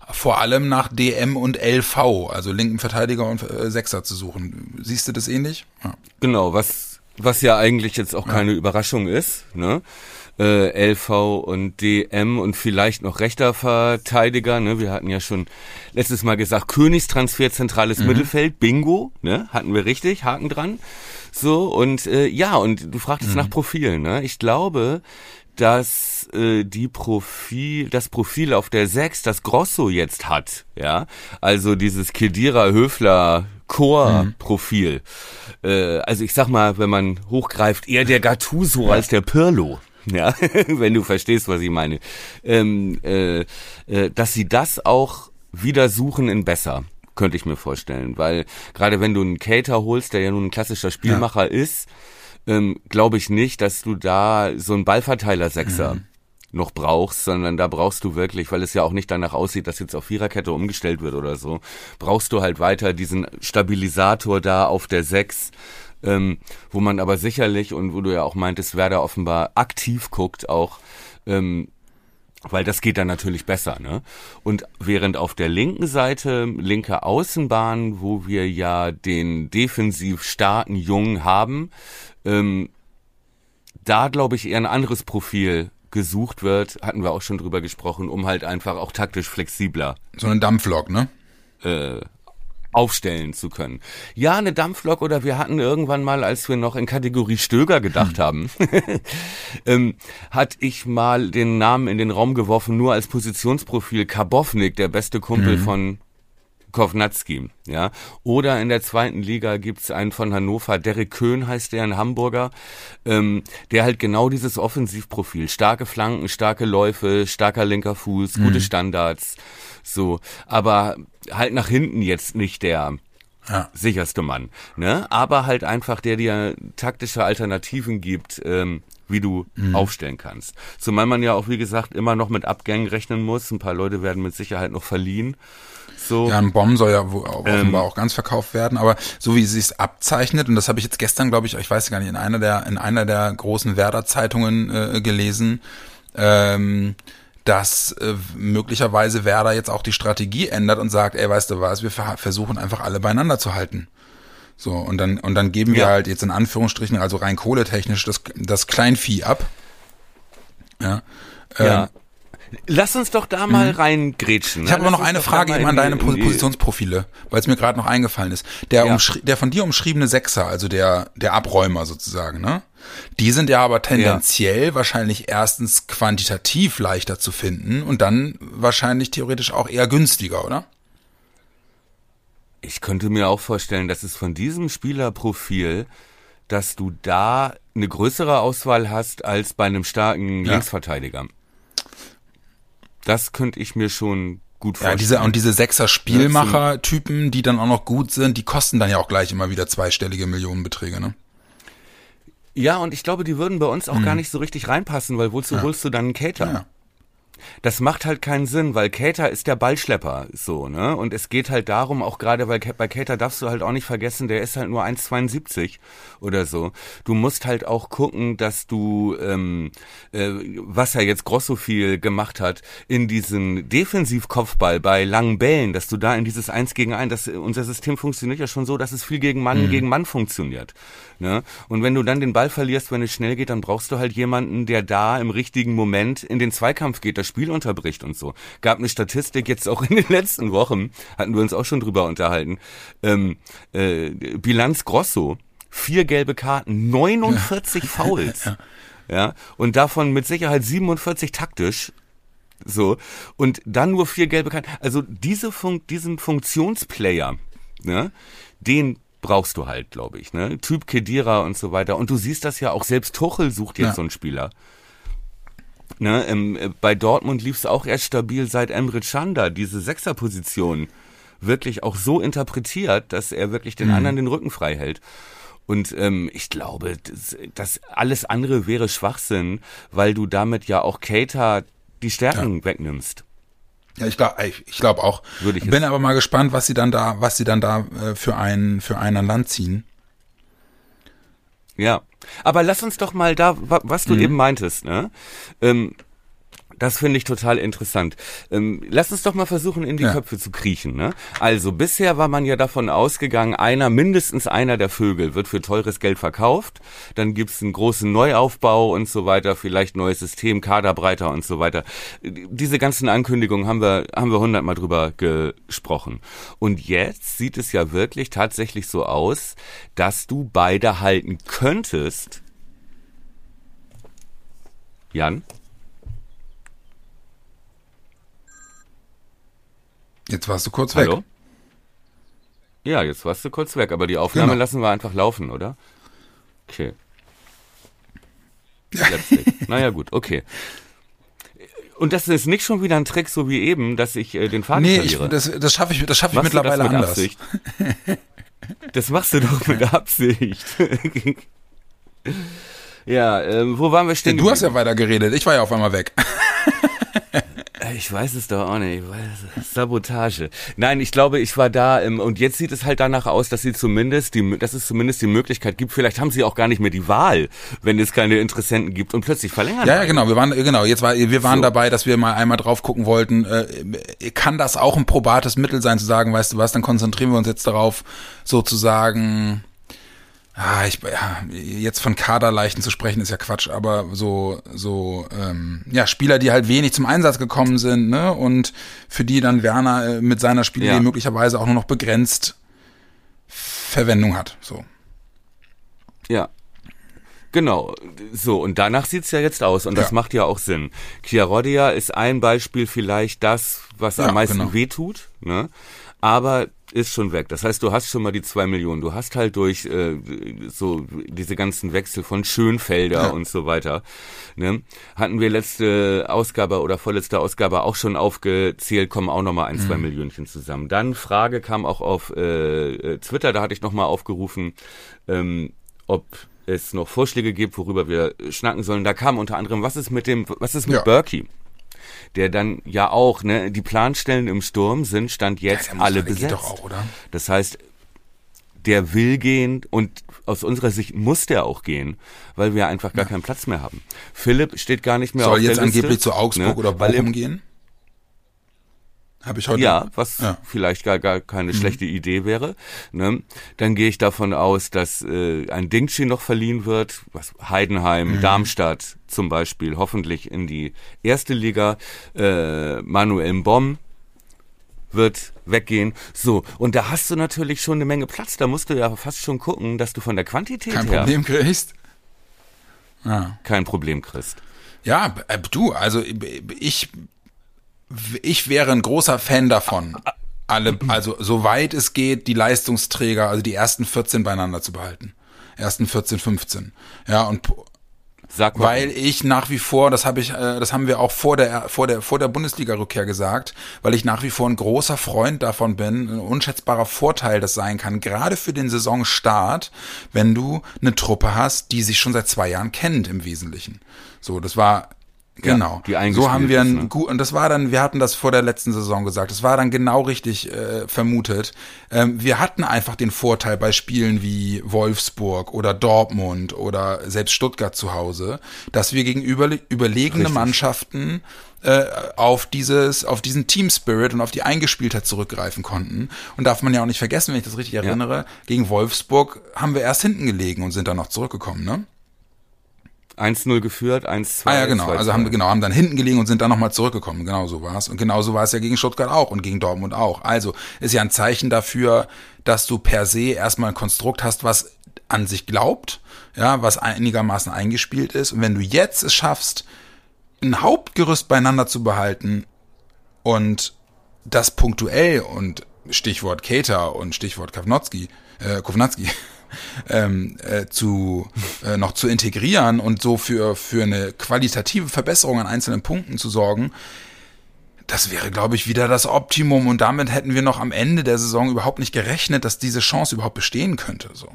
vor allem nach DM und LV, also linken Verteidiger und äh, Sechser zu suchen. Siehst du das ähnlich? Ja. Genau, was was ja eigentlich jetzt auch keine ja. Überraschung ist, ne? Äh, LV und DM und vielleicht noch rechter Verteidiger. Ne? Wir hatten ja schon letztes Mal gesagt, Königstransfer zentrales mhm. Mittelfeld, Bingo, ne? hatten wir richtig, Haken dran. So, und äh, ja, und du fragtest mhm. nach Profilen. Ne? Ich glaube, dass äh, die Profil, das Profil auf der 6, das Grosso jetzt hat, ja, also dieses Kedira Höfler Chor-Profil. Mhm. Äh, also ich sag mal, wenn man hochgreift, eher der Gattuso als der Pirlo ja, wenn du verstehst, was ich meine, ähm, äh, äh, dass sie das auch wieder suchen in besser, könnte ich mir vorstellen, weil gerade wenn du einen Cater holst, der ja nun ein klassischer Spielmacher ja. ist, ähm, glaube ich nicht, dass du da so einen Ballverteiler-Sechser mhm. noch brauchst, sondern da brauchst du wirklich, weil es ja auch nicht danach aussieht, dass jetzt auf Viererkette umgestellt wird oder so, brauchst du halt weiter diesen Stabilisator da auf der Sechs, ähm, wo man aber sicherlich und wo du ja auch meintest, wer da offenbar aktiv guckt, auch ähm, weil das geht dann natürlich besser, ne? Und während auf der linken Seite, linke Außenbahn, wo wir ja den defensiv starken Jungen haben, ähm, da glaube ich eher ein anderes Profil gesucht wird, hatten wir auch schon drüber gesprochen, um halt einfach auch taktisch flexibler. So ein Dampflok, ne? Äh, aufstellen zu können. Ja, eine Dampflok oder wir hatten irgendwann mal, als wir noch in Kategorie Stöger gedacht hm. haben, ähm, hat ich mal den Namen in den Raum geworfen, nur als Positionsprofil Karbovnik, der beste Kumpel mhm. von Kovnatski, ja. Oder in der zweiten Liga gibt's einen von Hannover, Derek Köhn heißt der, ein Hamburger, ähm, der halt genau dieses Offensivprofil, starke Flanken, starke Läufe, starker linker Fuß, mhm. gute Standards, so. Aber halt nach hinten jetzt nicht der ja. sicherste Mann, ne? Aber halt einfach der dir taktische Alternativen gibt, ähm, wie du mhm. aufstellen kannst. Zumal man ja auch, wie gesagt, immer noch mit Abgängen rechnen muss. Ein paar Leute werden mit Sicherheit noch verliehen. So. Ja, ein Bomb soll ja offenbar ähm, auch ganz verkauft werden, aber so wie sie es abzeichnet, und das habe ich jetzt gestern, glaube ich, ich weiß gar nicht, in einer der, in einer der großen Werder-Zeitungen äh, gelesen, ähm, dass äh, möglicherweise Werder jetzt auch die Strategie ändert und sagt, ey, weißt du was, wir versuchen einfach alle beieinander zu halten. So, und dann, und dann geben wir halt jetzt in Anführungsstrichen, also rein kohletechnisch, das, das Kleinvieh ab. Ja. ja. Ähm, Lass uns doch da mal mhm. reingrätschen. Ne? Ich habe aber noch eine Frage eben an deine Positionsprofile, weil es mir gerade noch eingefallen ist. Der, ja. der von dir umschriebene Sechser, also der, der Abräumer sozusagen, ne? Die sind ja aber tendenziell ja. wahrscheinlich erstens quantitativ leichter zu finden und dann wahrscheinlich theoretisch auch eher günstiger, oder? Ich könnte mir auch vorstellen, dass es von diesem Spielerprofil, dass du da eine größere Auswahl hast als bei einem starken ja. Linksverteidiger. Das könnte ich mir schon gut vorstellen. Ja, diese, und diese Sechser-Spielmacher-Typen, die dann auch noch gut sind, die kosten dann ja auch gleich immer wieder zweistellige Millionenbeträge, ne? Ja, und ich glaube, die würden bei uns auch hm. gar nicht so richtig reinpassen, weil wozu ja. holst du dann einen Cater? Ja. Das macht halt keinen Sinn, weil Cater ist der Ballschlepper, so, ne? Und es geht halt darum, auch gerade weil bei Cater darfst du halt auch nicht vergessen, der ist halt nur 1,72 oder so. Du musst halt auch gucken, dass du, ähm, äh, was er jetzt Grosso viel gemacht hat, in diesen Defensivkopfball bei langen Bällen, dass du da in dieses Eins gegen Eins, das, unser System funktioniert ja schon so, dass es viel gegen Mann mhm. gegen Mann funktioniert. Ne? Und wenn du dann den Ball verlierst, wenn es schnell geht, dann brauchst du halt jemanden, der da im richtigen Moment in den Zweikampf geht, das Spiel unterbricht und so. Gab eine Statistik jetzt auch in den letzten Wochen, hatten wir uns auch schon drüber unterhalten. Ähm, äh, Bilanz Grosso, vier gelbe Karten, 49 ja. Fouls. ja. ja. Und davon mit Sicherheit 47 taktisch. So. Und dann nur vier gelbe Karten. Also diese Fun diesen Funktionsplayer, ne, den brauchst du halt, glaube ich, ne? Typ Kedira und so weiter. Und du siehst das ja auch, selbst Tuchel sucht jetzt ja. so einen Spieler. Ne, ähm, bei Dortmund lief es auch erst stabil seit Emre Can diese Sechserposition wirklich auch so interpretiert, dass er wirklich den mhm. anderen den Rücken frei hält. Und ähm, ich glaube, das, das alles andere wäre Schwachsinn, weil du damit ja auch Cater die Stärken ja. wegnimmst. Ja, ich glaube, ich, ich glaube auch. Würde ich Bin aber mal gespannt, was sie dann da, was sie dann da äh, für ein für ein an Land ziehen. Ja, aber lass uns doch mal da, was du mhm. eben meintest, ne? Ähm, das finde ich total interessant. Ähm, lass uns doch mal versuchen, in die ja. Köpfe zu kriechen. Ne? Also bisher war man ja davon ausgegangen, einer, mindestens einer der Vögel wird für teures Geld verkauft. Dann gibt's einen großen Neuaufbau und so weiter, vielleicht neues System, Kaderbreiter und so weiter. Diese ganzen Ankündigungen haben wir, haben wir hundertmal drüber gesprochen. Und jetzt sieht es ja wirklich tatsächlich so aus, dass du beide halten könntest. Jan? Jetzt warst du kurz Hallo? weg. Ja, jetzt warst du kurz weg, aber die Aufnahme genau. lassen wir einfach laufen, oder? Okay. Ja. naja, gut, okay. Und das ist nicht schon wieder ein Trick, so wie eben, dass ich äh, den Faden nee, verliere. Nee, das, das schaffe ich, das schaffe ich mittlerweile mit anders. Absicht? das machst du doch mit Absicht. ja, äh, wo waren wir stehen? Ja, du hast ja weiter geredet, ich war ja auf einmal weg. Ich weiß es doch auch nicht. Sabotage. Nein, ich glaube, ich war da ähm, und jetzt sieht es halt danach aus, dass sie zumindest die, dass es zumindest die Möglichkeit gibt. Vielleicht haben sie auch gar nicht mehr die Wahl, wenn es keine Interessenten gibt und plötzlich verlängern. Ja, ja, genau. Wir waren genau. Jetzt war, wir waren so. dabei, dass wir mal einmal drauf gucken wollten. Äh, kann das auch ein probates Mittel sein, zu sagen, weißt du was? Dann konzentrieren wir uns jetzt darauf, sozusagen ah, ich, ja, jetzt von Kaderleichen zu sprechen ist ja Quatsch, aber so, so, ähm, ja, Spieler, die halt wenig zum Einsatz gekommen sind, ne, und für die dann Werner äh, mit seiner Spielidee ja. möglicherweise auch nur noch begrenzt Verwendung hat, so. Ja. Genau, so, und danach sieht's ja jetzt aus, und das ja. macht ja auch Sinn. Chiarodia ist ein Beispiel vielleicht das, was am meisten genau. wehtut, ne? Aber ist schon weg. Das heißt, du hast schon mal die zwei Millionen. Du hast halt durch äh, so diese ganzen Wechsel von Schönfelder ja. und so weiter. Ne? Hatten wir letzte Ausgabe oder vorletzte Ausgabe auch schon aufgezählt, kommen auch nochmal ein, mhm. zwei Millionchen zusammen. Dann Frage kam auch auf äh, äh Twitter, da hatte ich nochmal aufgerufen, ähm, ob es noch Vorschläge gibt, worüber wir schnacken sollen. Da kam unter anderem, was ist mit dem, was ist mit ja. Berkey? Der dann ja auch, ne, die Planstellen im Sturm sind Stand jetzt ja, alle besetzt. Auch? Das heißt, der will gehen und aus unserer Sicht muss der auch gehen, weil wir einfach gar ja. keinen Platz mehr haben. Philipp steht gar nicht mehr Soll auf der Liste. Soll jetzt angeblich zu Augsburg ne? oder Bochum gehen? Habe ich heute. Ja, was ja. vielleicht gar, gar keine mhm. schlechte Idee wäre. Ne? Dann gehe ich davon aus, dass äh, ein Dingchi noch verliehen wird, was Heidenheim, mhm. Darmstadt zum Beispiel, hoffentlich in die erste Liga. Äh, Manuel Bomb wird weggehen. So, und da hast du natürlich schon eine Menge Platz. Da musst du ja fast schon gucken, dass du von der Quantität Kein her... Kein Problem kriegst. Ja. Kein Problem kriegst. Ja, äh, du, also ich ich wäre ein großer Fan davon, alle, also soweit es geht, die Leistungsträger, also die ersten 14 beieinander zu behalten. Ersten 14, 15. Ja, und Sag mal. Weil ich nach wie vor, das habe ich, äh, das haben wir auch vor der vor der vor der Bundesliga-Rückkehr gesagt, weil ich nach wie vor ein großer Freund davon bin, ein unschätzbarer Vorteil das sein kann, gerade für den Saisonstart, wenn du eine Truppe hast, die sich schon seit zwei Jahren kennt im Wesentlichen. So, das war Genau. Ja, so haben wir ein ne? gut und das war dann, wir hatten das vor der letzten Saison gesagt. Das war dann genau richtig äh, vermutet. Ähm, wir hatten einfach den Vorteil bei Spielen wie Wolfsburg oder Dortmund oder selbst Stuttgart zu Hause, dass wir gegenüber überlegene richtig. Mannschaften äh, auf dieses, auf diesen Team Spirit und auf die Eingespieltheit zurückgreifen konnten. Und darf man ja auch nicht vergessen, wenn ich das richtig erinnere, ja. gegen Wolfsburg haben wir erst hinten gelegen und sind dann noch zurückgekommen, ne? 1-0 geführt, 1-2. Ah ja, genau. 2, also haben wir genau, haben dann hinten gelegen und sind dann nochmal zurückgekommen. Genau so war es. Und genauso war es ja gegen Stuttgart auch und gegen Dortmund auch. Also ist ja ein Zeichen dafür, dass du per se erstmal ein Konstrukt hast, was an sich glaubt, ja, was einigermaßen eingespielt ist. Und wenn du jetzt es schaffst, ein Hauptgerüst beieinander zu behalten und das punktuell und Stichwort Kater und Stichwort Kovnatski, äh, Kovnatski, ähm, äh, zu äh, noch zu integrieren und so für für eine qualitative Verbesserung an einzelnen Punkten zu sorgen, das wäre, glaube ich, wieder das Optimum und damit hätten wir noch am Ende der Saison überhaupt nicht gerechnet, dass diese Chance überhaupt bestehen könnte. So.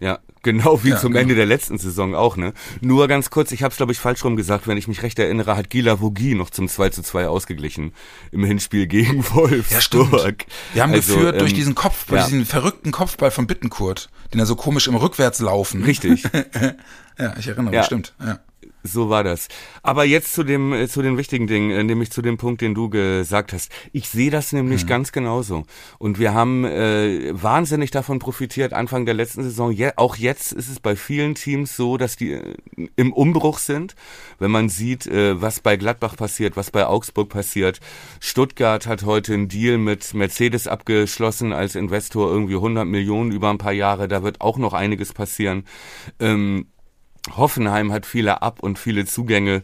Ja, genau wie ja, zum genau. Ende der letzten Saison auch, ne? Nur ganz kurz, ich habe es glaube ich falsch rum gesagt, wenn ich mich recht erinnere, hat Gila Vogie noch zum 2 zu 2 ausgeglichen im Hinspiel gegen Wolfsburg. Ja, stimmt. Wir haben also, geführt ähm, durch diesen Kopfball, ja. diesen verrückten Kopfball von Bittenkurt, den er so komisch im Rückwärtslaufen. Richtig. ja, ich erinnere mich, ja. stimmt. Ja. So war das. Aber jetzt zu dem äh, zu den wichtigen Dingen, äh, nämlich zu dem Punkt, den du gesagt hast. Ich sehe das nämlich mhm. ganz genauso. Und wir haben äh, wahnsinnig davon profitiert Anfang der letzten Saison. Je, auch jetzt ist es bei vielen Teams so, dass die äh, im Umbruch sind. Wenn man sieht, äh, was bei Gladbach passiert, was bei Augsburg passiert. Stuttgart hat heute einen Deal mit Mercedes abgeschlossen als Investor irgendwie 100 Millionen über ein paar Jahre. Da wird auch noch einiges passieren. Ähm, Hoffenheim hat viele Ab- und viele Zugänge.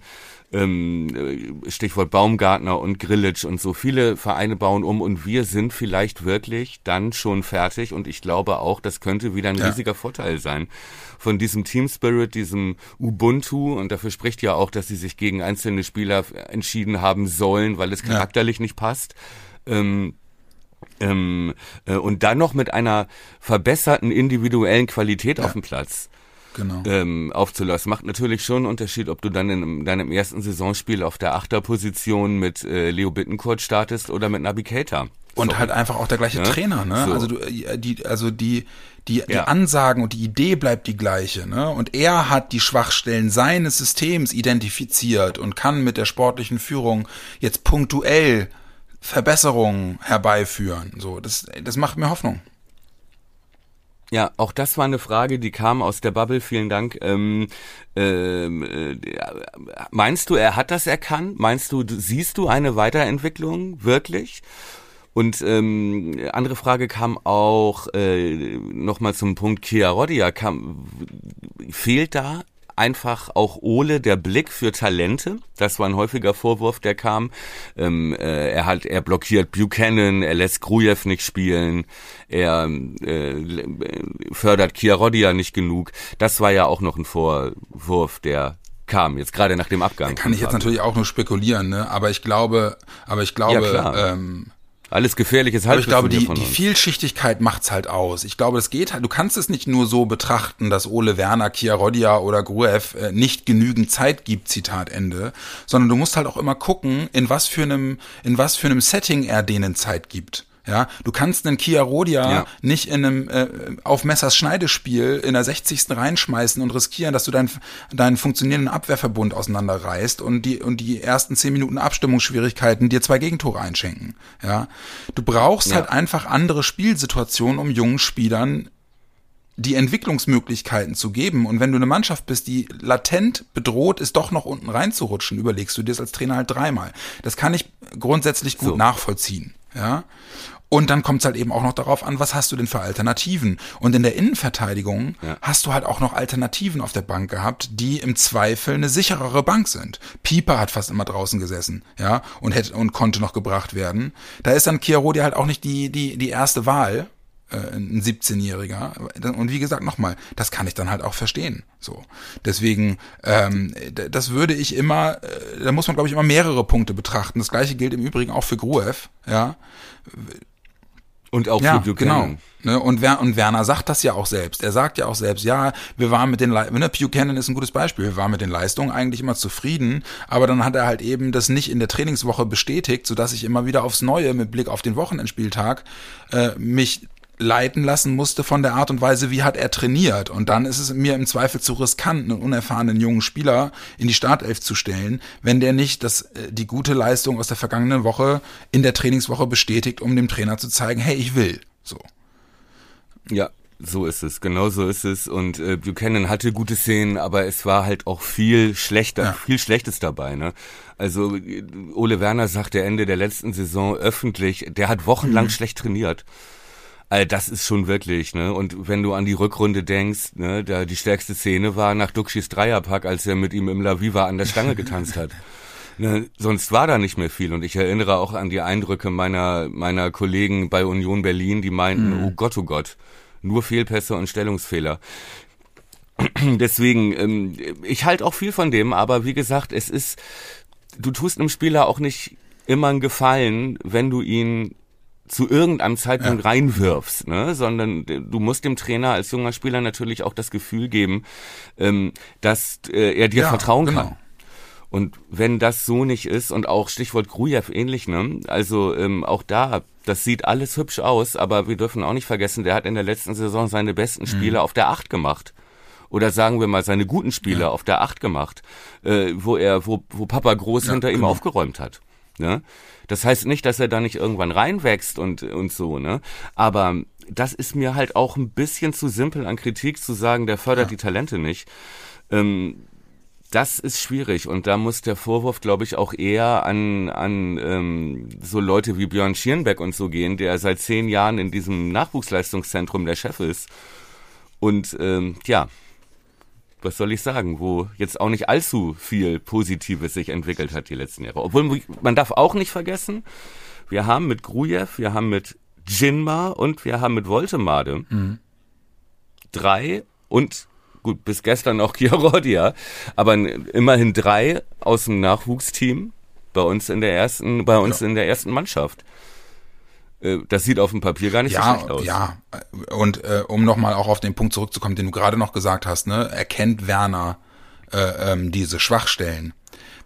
Ähm, Stichwort Baumgartner und Grillitsch und so. Viele Vereine bauen um und wir sind vielleicht wirklich dann schon fertig und ich glaube auch, das könnte wieder ein ja. riesiger Vorteil sein von diesem Team Spirit, diesem Ubuntu und dafür spricht ja auch, dass sie sich gegen einzelne Spieler entschieden haben sollen, weil es charakterlich ja. nicht passt. Ähm, ähm, äh, und dann noch mit einer verbesserten individuellen Qualität ja. auf dem Platz genau. ähm, aufzulassen. Macht natürlich schon einen Unterschied, ob du dann in deinem ersten Saisonspiel auf der Achterposition mit äh, Leo Bittencourt startest oder mit Nabi Keita. Und so. halt einfach auch der gleiche ja? Trainer, ne? So. Also du, äh, die, also die, die, ja. die Ansagen und die Idee bleibt die gleiche, ne? Und er hat die Schwachstellen seines Systems identifiziert und kann mit der sportlichen Führung jetzt punktuell Verbesserungen herbeiführen. So, das, das macht mir Hoffnung. Ja, auch das war eine Frage, die kam aus der Bubble. Vielen Dank. Ähm, ähm äh, meinst du, er hat das erkannt? Meinst du, siehst du eine Weiterentwicklung wirklich? Und ähm, andere Frage kam auch äh, nochmal zum Punkt Kia Rodia. Kam, fehlt da einfach auch Ole der Blick für Talente. Das war ein häufiger Vorwurf, der kam. Ähm, äh, er hat, er blockiert Buchanan, er lässt Grujew nicht spielen, er äh, fördert Chiarodia nicht genug. Das war ja auch noch ein Vorwurf, der kam jetzt gerade nach dem Abgang. Da kann ich jetzt natürlich auch nur spekulieren, ne? Aber ich glaube, aber ich glaube, ja, ähm, alles gefährliches Halbwissen Aber ich glaube, die, die Vielschichtigkeit macht's halt aus. Ich glaube, es geht halt, du kannst es nicht nur so betrachten, dass Ole Werner, Kia Rodia oder Gruev äh, nicht genügend Zeit gibt, Zitat Ende, sondern du musst halt auch immer gucken, in was für einem, in was für einem Setting er denen Zeit gibt. Ja, du kannst einen Kia Rodia ja. nicht in einem äh, auf Messers Schneidespiel in der 60. reinschmeißen und riskieren, dass du deinen deinen funktionierenden Abwehrverbund auseinanderreißt und die und die ersten zehn Minuten Abstimmungsschwierigkeiten dir zwei Gegentore einschenken. Ja, du brauchst ja. halt einfach andere Spielsituationen, um jungen Spielern die Entwicklungsmöglichkeiten zu geben. Und wenn du eine Mannschaft bist, die latent bedroht ist, doch noch unten reinzurutschen, überlegst du dir das als Trainer halt dreimal. Das kann ich grundsätzlich gut so. nachvollziehen. Ja. Und dann kommt es halt eben auch noch darauf an, was hast du denn für Alternativen? Und in der Innenverteidigung ja. hast du halt auch noch Alternativen auf der Bank gehabt, die im Zweifel eine sicherere Bank sind. Pieper hat fast immer draußen gesessen, ja, und hätte und konnte noch gebracht werden. Da ist dann Chiarodi halt auch nicht die die die erste Wahl, äh, ein 17-Jähriger. Und wie gesagt, nochmal, das kann ich dann halt auch verstehen. So. Deswegen, ähm, das würde ich immer, äh, da muss man, glaube ich, immer mehrere Punkte betrachten. Das gleiche gilt im Übrigen auch für Gruev, ja. Und auch ja, für Buchanan. Genau. Ne, und, Wer und Werner sagt das ja auch selbst. Er sagt ja auch selbst, ja, wir waren mit den, Le ne, Buchanan ist ein gutes Beispiel, wir waren mit den Leistungen eigentlich immer zufrieden, aber dann hat er halt eben das nicht in der Trainingswoche bestätigt, sodass ich immer wieder aufs Neue mit Blick auf den Wochenendspieltag äh, mich leiten lassen musste von der Art und Weise, wie hat er trainiert. Und dann ist es mir im Zweifel zu riskant, einen unerfahrenen jungen Spieler in die Startelf zu stellen, wenn der nicht das, äh, die gute Leistung aus der vergangenen Woche in der Trainingswoche bestätigt, um dem Trainer zu zeigen, hey, ich will. So. Ja, so ist es, genau so ist es. Und äh, Buchanan hatte gute Szenen, aber es war halt auch viel schlechter, ja. viel Schlechtes dabei. Ne? Also Ole Werner sagte Ende der letzten Saison öffentlich, der hat wochenlang mhm. schlecht trainiert. Also das ist schon wirklich, ne? Und wenn du an die Rückrunde denkst, ne, da die stärkste Szene war nach Duxis Dreierpack, als er mit ihm im La Viva an der Stange getanzt hat. Ne, sonst war da nicht mehr viel. Und ich erinnere auch an die Eindrücke meiner, meiner Kollegen bei Union Berlin, die meinten, mhm. oh Gott, oh Gott, nur Fehlpässe und Stellungsfehler. Deswegen, ähm, ich halte auch viel von dem, aber wie gesagt, es ist, du tust einem Spieler auch nicht immer einen Gefallen, wenn du ihn zu irgendeinem Zeitpunkt ja. reinwirfst, ne? sondern du musst dem Trainer als junger Spieler natürlich auch das Gefühl geben, ähm, dass äh, er dir ja, vertrauen genau. kann. Und wenn das so nicht ist, und auch Stichwort Grujew ähnlich, ne? Also ähm, auch da, das sieht alles hübsch aus, aber wir dürfen auch nicht vergessen, der hat in der letzten Saison seine besten Spiele mhm. auf der Acht gemacht. Oder sagen wir mal seine guten Spiele ja. auf der Acht gemacht, äh, wo er, wo, wo Papa Groß ja, hinter genau. ihm aufgeräumt hat. Ne? Das heißt nicht, dass er da nicht irgendwann reinwächst und, und so, ne? Aber das ist mir halt auch ein bisschen zu simpel an Kritik zu sagen, der fördert ja. die Talente nicht. Ähm, das ist schwierig und da muss der Vorwurf, glaube ich, auch eher an, an ähm, so Leute wie Björn Schierenbeck und so gehen, der seit zehn Jahren in diesem Nachwuchsleistungszentrum der Chef ist. Und ähm, ja, was soll ich sagen, wo jetzt auch nicht allzu viel Positives sich entwickelt hat die letzten Jahre. Obwohl man darf auch nicht vergessen, wir haben mit Grujew, wir haben mit Jinma und wir haben mit Voltemade mhm. drei und gut, bis gestern auch Chiarodia, aber immerhin drei aus dem Nachwuchsteam bei uns in der ersten, bei uns ja. in der ersten Mannschaft. Äh, das sieht auf dem Papier gar nicht ja, so schlecht aus. Ja, und äh, um nochmal auch auf den Punkt zurückzukommen, den du gerade noch gesagt hast, ne, erkennt Werner äh, ähm, diese Schwachstellen.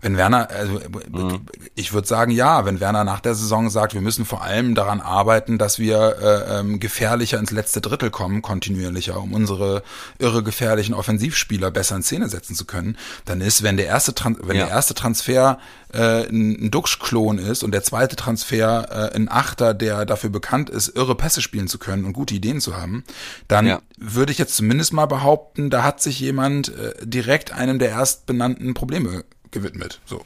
Wenn Werner, also mhm. ich würde sagen, ja, wenn Werner nach der Saison sagt, wir müssen vor allem daran arbeiten, dass wir äh, ähm, gefährlicher ins letzte Drittel kommen, kontinuierlicher, um unsere irre gefährlichen Offensivspieler besser in Szene setzen zu können, dann ist, wenn der erste, Tran wenn ja. der erste Transfer äh, ein Duxch-Klon ist und der zweite Transfer äh, ein Achter, der dafür bekannt ist, irre Pässe spielen zu können und gute Ideen zu haben, dann ja. würde ich jetzt zumindest mal behaupten, da hat sich jemand äh, direkt einem der erstbenannten Probleme gewidmet. So.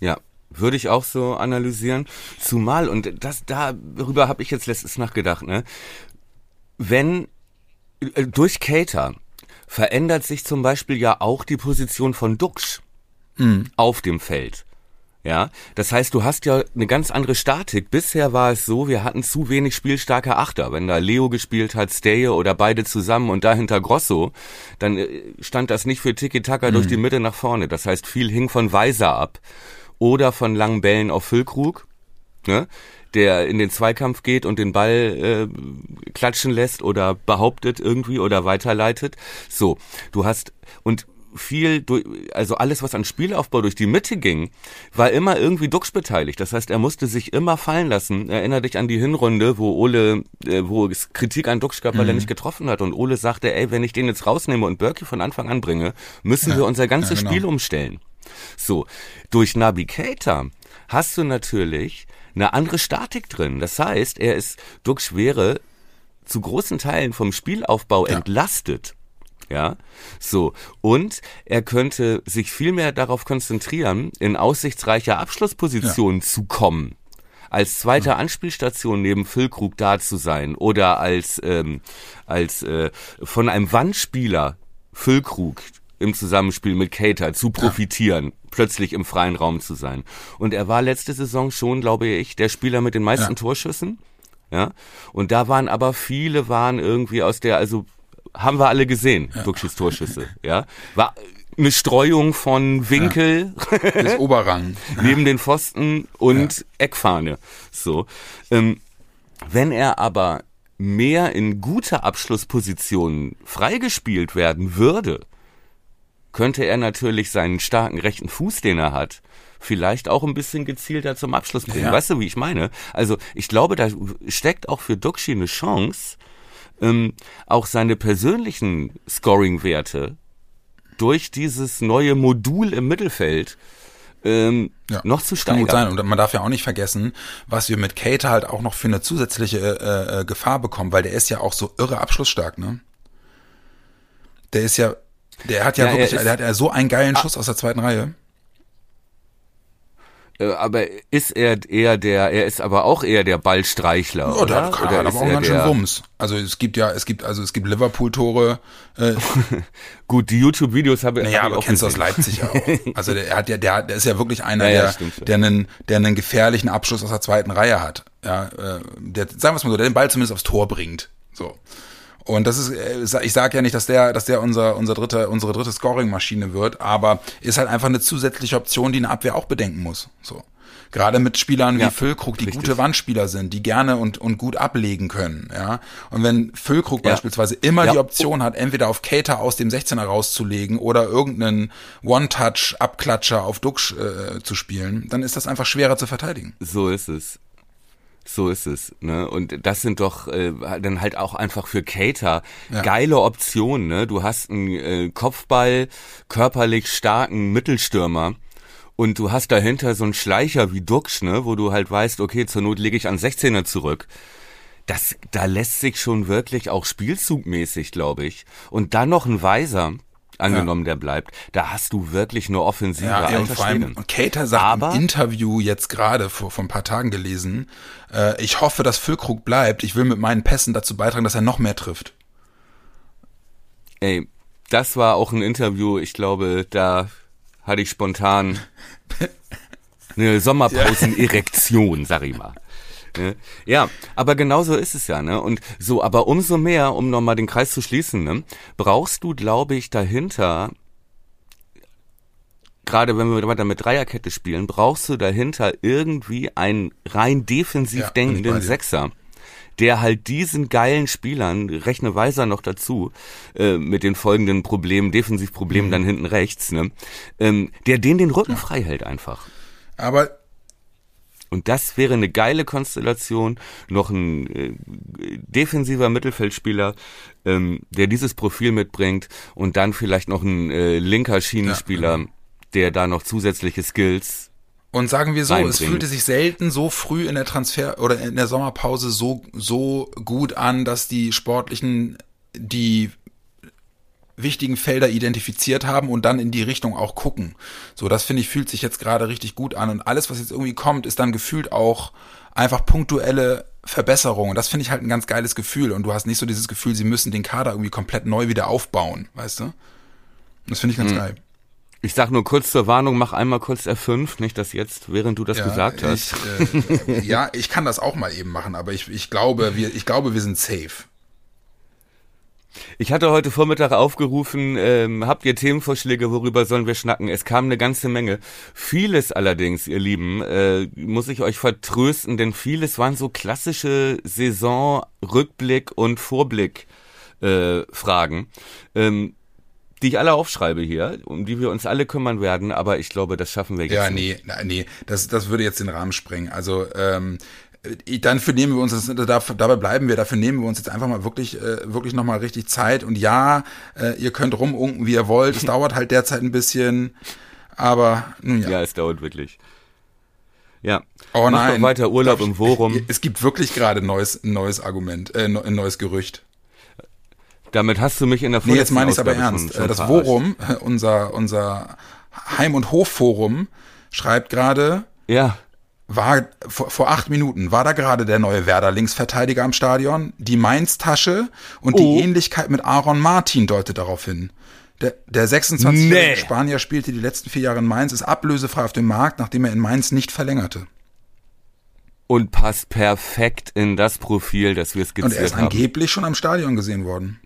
Ja, würde ich auch so analysieren. Zumal, und das darüber habe ich jetzt letztens nachgedacht, ne? Wenn äh, durch Cater verändert sich zum Beispiel ja auch die Position von Dux mhm. auf dem Feld. Ja, das heißt, du hast ja eine ganz andere Statik. Bisher war es so, wir hatten zu wenig spielstarke Achter. Wenn da Leo gespielt hat, Steje oder beide zusammen und dahinter Grosso, dann äh, stand das nicht für Tiki-Taka mhm. durch die Mitte nach vorne. Das heißt, viel hing von Weiser ab oder von langen Bällen auf Füllkrug, ne? der in den Zweikampf geht und den Ball äh, klatschen lässt oder behauptet irgendwie oder weiterleitet. So, du hast und viel, durch, also alles, was an Spielaufbau durch die Mitte ging, war immer irgendwie Duxch beteiligt. Das heißt, er musste sich immer fallen lassen. Erinner dich an die Hinrunde, wo Ole, äh, wo es Kritik an Duxch gab, weil mhm. er nicht getroffen hat. Und Ole sagte, ey, wenn ich den jetzt rausnehme und Berkey von Anfang an bringe, müssen ja, wir unser ganzes ja, genau. Spiel umstellen. So, durch Navigator hast du natürlich eine andere Statik drin. Das heißt, er ist, Duxch wäre zu großen Teilen vom Spielaufbau ja. entlastet. Ja, so. Und er könnte sich viel mehr darauf konzentrieren, in aussichtsreicher Abschlussposition ja. zu kommen. Als zweite ja. Anspielstation neben Füllkrug da zu sein oder als, ähm, als äh, von einem Wandspieler Füllkrug im Zusammenspiel mit Cater zu profitieren, ja. plötzlich im freien Raum zu sein. Und er war letzte Saison schon, glaube ich, der Spieler mit den meisten ja. Torschüssen. Ja. Und da waren aber viele waren irgendwie aus der, also haben wir alle gesehen, ja. Duxchis Torschüsse, ja. War eine Streuung von Winkel ja. des Oberrang neben den Pfosten und ja. Eckfahne. So, ähm, wenn er aber mehr in guter Abschlusspositionen freigespielt werden würde, könnte er natürlich seinen starken rechten Fuß, den er hat, vielleicht auch ein bisschen gezielter zum Abschluss bringen. Ja. Weißt du, wie ich meine? Also ich glaube, da steckt auch für Duxi eine Chance, ähm, auch seine persönlichen Scoring-Werte durch dieses neue Modul im Mittelfeld ähm, ja, noch zu steigern. Kann gut sein. Und man darf ja auch nicht vergessen, was wir mit Kate halt auch noch für eine zusätzliche äh, äh, Gefahr bekommen, weil der ist ja auch so irre abschlussstark, ne? Der ist ja, der hat ja, ja wirklich, der hat ja so einen geilen ah. Schuss aus der zweiten Reihe. Äh, aber ist er eher der, er ist aber auch eher der Ballstreichler, ja, oder? Der kann, oder hat aber auch ganz schön Wumms. Also es gibt ja, es gibt, also es gibt Liverpool-Tore. Äh, Gut, die YouTube-Videos habe naja, hab aber auch kennst du aus Leipzig auch. Also der hat ja, der, der ist ja wirklich einer, ja, der, der einen, der einen gefährlichen Abschluss aus der zweiten Reihe hat. Ja, äh, der, sagen wir es mal so, der den Ball zumindest aufs Tor bringt. So. Und das ist, äh, ich sage ja nicht, dass der, dass der unser, unser dritte, unsere dritte Scoring-Maschine wird, aber ist halt einfach eine zusätzliche Option, die eine Abwehr auch bedenken muss. So. Gerade mit Spielern ja, wie Füllkrug, die richtig. gute Wandspieler sind, die gerne und, und gut ablegen können, ja. Und wenn Füllkrug ja. beispielsweise immer ja. die Option hat, entweder auf Cater aus dem 16er rauszulegen oder irgendeinen One-Touch-Abklatscher auf Duxch äh, zu spielen, dann ist das einfach schwerer zu verteidigen. So ist es. So ist es, ne? Und das sind doch äh, dann halt auch einfach für Cater ja. geile Optionen, ne? Du hast einen äh, Kopfball körperlich starken Mittelstürmer und du hast dahinter so einen Schleicher wie Duxch, ne, wo du halt weißt, okay, zur Not lege ich an 16er zurück. Das da lässt sich schon wirklich auch spielzugmäßig, glaube ich. Und dann noch ein Weiser, angenommen, ja. der bleibt, da hast du wirklich eine Offensive. Ja, ja und vor allem, und Cater sagt Aber, im Interview jetzt gerade vor, vor ein paar Tagen gelesen, äh, ich hoffe, dass Füllkrug bleibt. Ich will mit meinen Pässen dazu beitragen, dass er noch mehr trifft. Ey, das war auch ein Interview, ich glaube, da hatte ich spontan eine Sommerpausen-Erektion, sag ich mal. Ne? Ja, aber genauso ist es ja, ne? Und so, aber umso mehr, um nochmal den Kreis zu schließen, ne, brauchst du, glaube ich, dahinter, gerade wenn wir weiter mit Dreierkette spielen, brauchst du dahinter irgendwie einen rein defensiv ja, denkenden Sechser der halt diesen geilen Spielern, rechne Weiser noch dazu, äh, mit den folgenden Problemen, Defensivproblemen mhm. dann hinten rechts, ne, ähm, der den den Rücken ja. frei hält einfach. Aber und das wäre eine geile Konstellation, noch ein äh, defensiver Mittelfeldspieler, ähm, der dieses Profil mitbringt und dann vielleicht noch ein äh, linker Schienenspieler, ja, genau. der da noch zusätzliche Skills und sagen wir so, es fühlte sich selten so früh in der Transfer oder in der Sommerpause so so gut an, dass die sportlichen die wichtigen Felder identifiziert haben und dann in die Richtung auch gucken. So, das finde ich fühlt sich jetzt gerade richtig gut an und alles, was jetzt irgendwie kommt, ist dann gefühlt auch einfach punktuelle Verbesserungen. Das finde ich halt ein ganz geiles Gefühl und du hast nicht so dieses Gefühl, sie müssen den Kader irgendwie komplett neu wieder aufbauen, weißt du? Das finde ich ganz mhm. geil. Ich sag nur kurz zur Warnung, mach einmal kurz F5, nicht dass jetzt, während du das ja, gesagt hast. Ich, äh, ja, ich kann das auch mal eben machen, aber ich, ich glaube, wir, ich glaube, wir sind safe. Ich hatte heute Vormittag aufgerufen, ähm, habt ihr Themenvorschläge, worüber sollen wir schnacken? Es kam eine ganze Menge. Vieles allerdings, ihr Lieben, äh, muss ich euch vertrösten, denn vieles waren so klassische Saison, Rückblick und Vorblick äh, Fragen. Ähm, die ich alle aufschreibe hier, um die wir uns alle kümmern werden, aber ich glaube, das schaffen wir jetzt Ja, nee, nee, das, das würde jetzt den Rahmen sprengen. Also, ähm, dafür nehmen wir uns, das, dabei bleiben wir, dafür nehmen wir uns jetzt einfach mal wirklich, äh, wirklich nochmal richtig Zeit. Und ja, äh, ihr könnt rumunken, wie ihr wollt. Es dauert halt derzeit ein bisschen, aber nun ja. Ja, es dauert wirklich. Ja. Oh Mach nein. doch weiter Urlaub im Forum. Es gibt wirklich gerade ein neues, neues Argument, äh, ein neues Gerücht. Damit hast du mich in der Nee, jetzt meine ich es aber ernst. schon- schon das. Forum, unser, unser Heim- und Hofforum, schreibt gerade, Ja. War vor, vor acht Minuten, war da gerade der neue Werder-Linksverteidiger am Stadion? Die Mainz-Tasche und Oh. die Ähnlichkeit mit Aaron Martin deutet darauf hin. Der, der 26-jährige Nee. Spanier spielte die letzten vier Jahre in Mainz, ist ablösefrei auf dem Markt, nachdem er in Mainz nicht verlängerte. Und passt perfekt in das Profil, das wir Und skizziert er ist haben. angeblich schon am Stadion gesehen worden.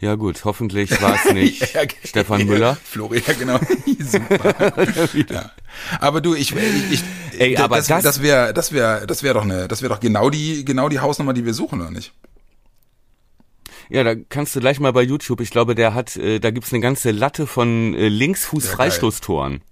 Ja gut, hoffentlich war es nicht Ja, Stefan Müller. Florian, ja, genau. Super. ja. Aber du, ich, ich, ich Ey, aber das, das- das wäre, das wäre, das wäre doch eine, das wäre doch genau die, genau die Hausnummer, die wir suchen, oder nicht? Ja, da kannst du gleich mal bei YouTube, ich glaube, der hat, äh, da gibt's eine ganze Latte von äh, Linksfuß-Freistoßtoren.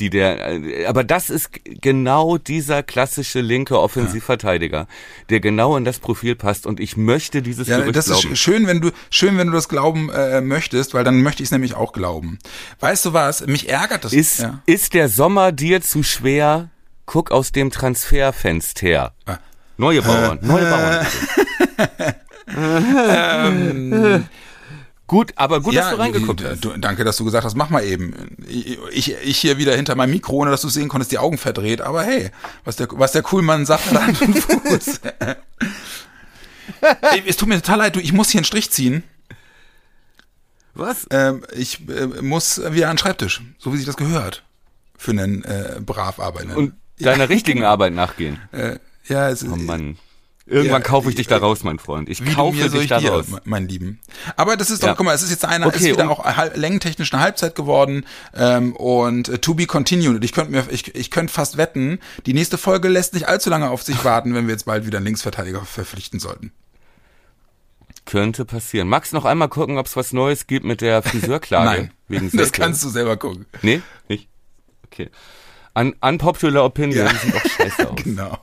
Die der, äh, aber das ist genau dieser klassische linke Offensivverteidiger, der genau in das Profil passt und ich möchte dieses Ja, Gerücht das ist glauben. sch- schön, wenn du, schön, wenn du das glauben äh, möchtest, weil dann möchte ich es nämlich auch glauben. Weißt du was? Mich ärgert das. Ist, ja. ist der Sommer dir zu schwer? Guck aus dem Transferfenster. Ah. Neue Bauern, neue Bauern. Ähm. Gut, aber gut, dass du reingeguckt hast. Danke, dass du gesagt hast, mach mal eben. Ich, ich, hier wieder hinter meinem Mikro, ohne dass du sehen konntest, die Augen verdreht. Aber hey, was der, was der Coolmann sagt, hat Hand und Fuß. Es tut mir total leid, du, ich muss hier einen Strich ziehen. Was? Ähm, ich äh, muss wieder an den Schreibtisch, so wie sich das gehört. Für einen äh, brav arbeitenden. Und deiner richtigen Arbeit nachgehen. äh, ja, es ist, Oh Mann. Irgendwann Ja, kaufe ich dich da äh, raus, mein Freund. Ich kaufe dich ich da raus. mein Lieben. Aber das ist doch, Ja. guck mal, es ist jetzt eine, Okay, es ist wieder auch halb, längentechnisch eine Halbzeit geworden ähm, und äh, to be continued. Ich könnte mir, ich, ich könnte fast wetten, die nächste Folge lässt nicht allzu lange auf sich warten, wenn wir jetzt bald wieder einen Linksverteidiger verpflichten sollten. Könnte passieren. Magst du noch einmal gucken, ob es was Neues gibt mit der Friseurklage? Nein, Wegen das Silke? kannst du selber gucken. Nee? Nicht? Okay. Un unpopular Opinion Ja. sieht auch scheiße aus. Genau.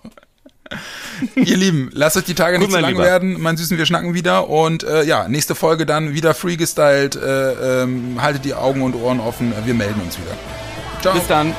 Ihr Lieben, lasst euch die Tage Gut, nicht zu lang Lieber. werden. Mein Süßen, wir schnacken wieder. Und äh, ja, nächste Folge dann wieder freegestylt. Äh, ähm, haltet die Augen und Ohren offen. Wir melden uns wieder. Ciao. Bis dann.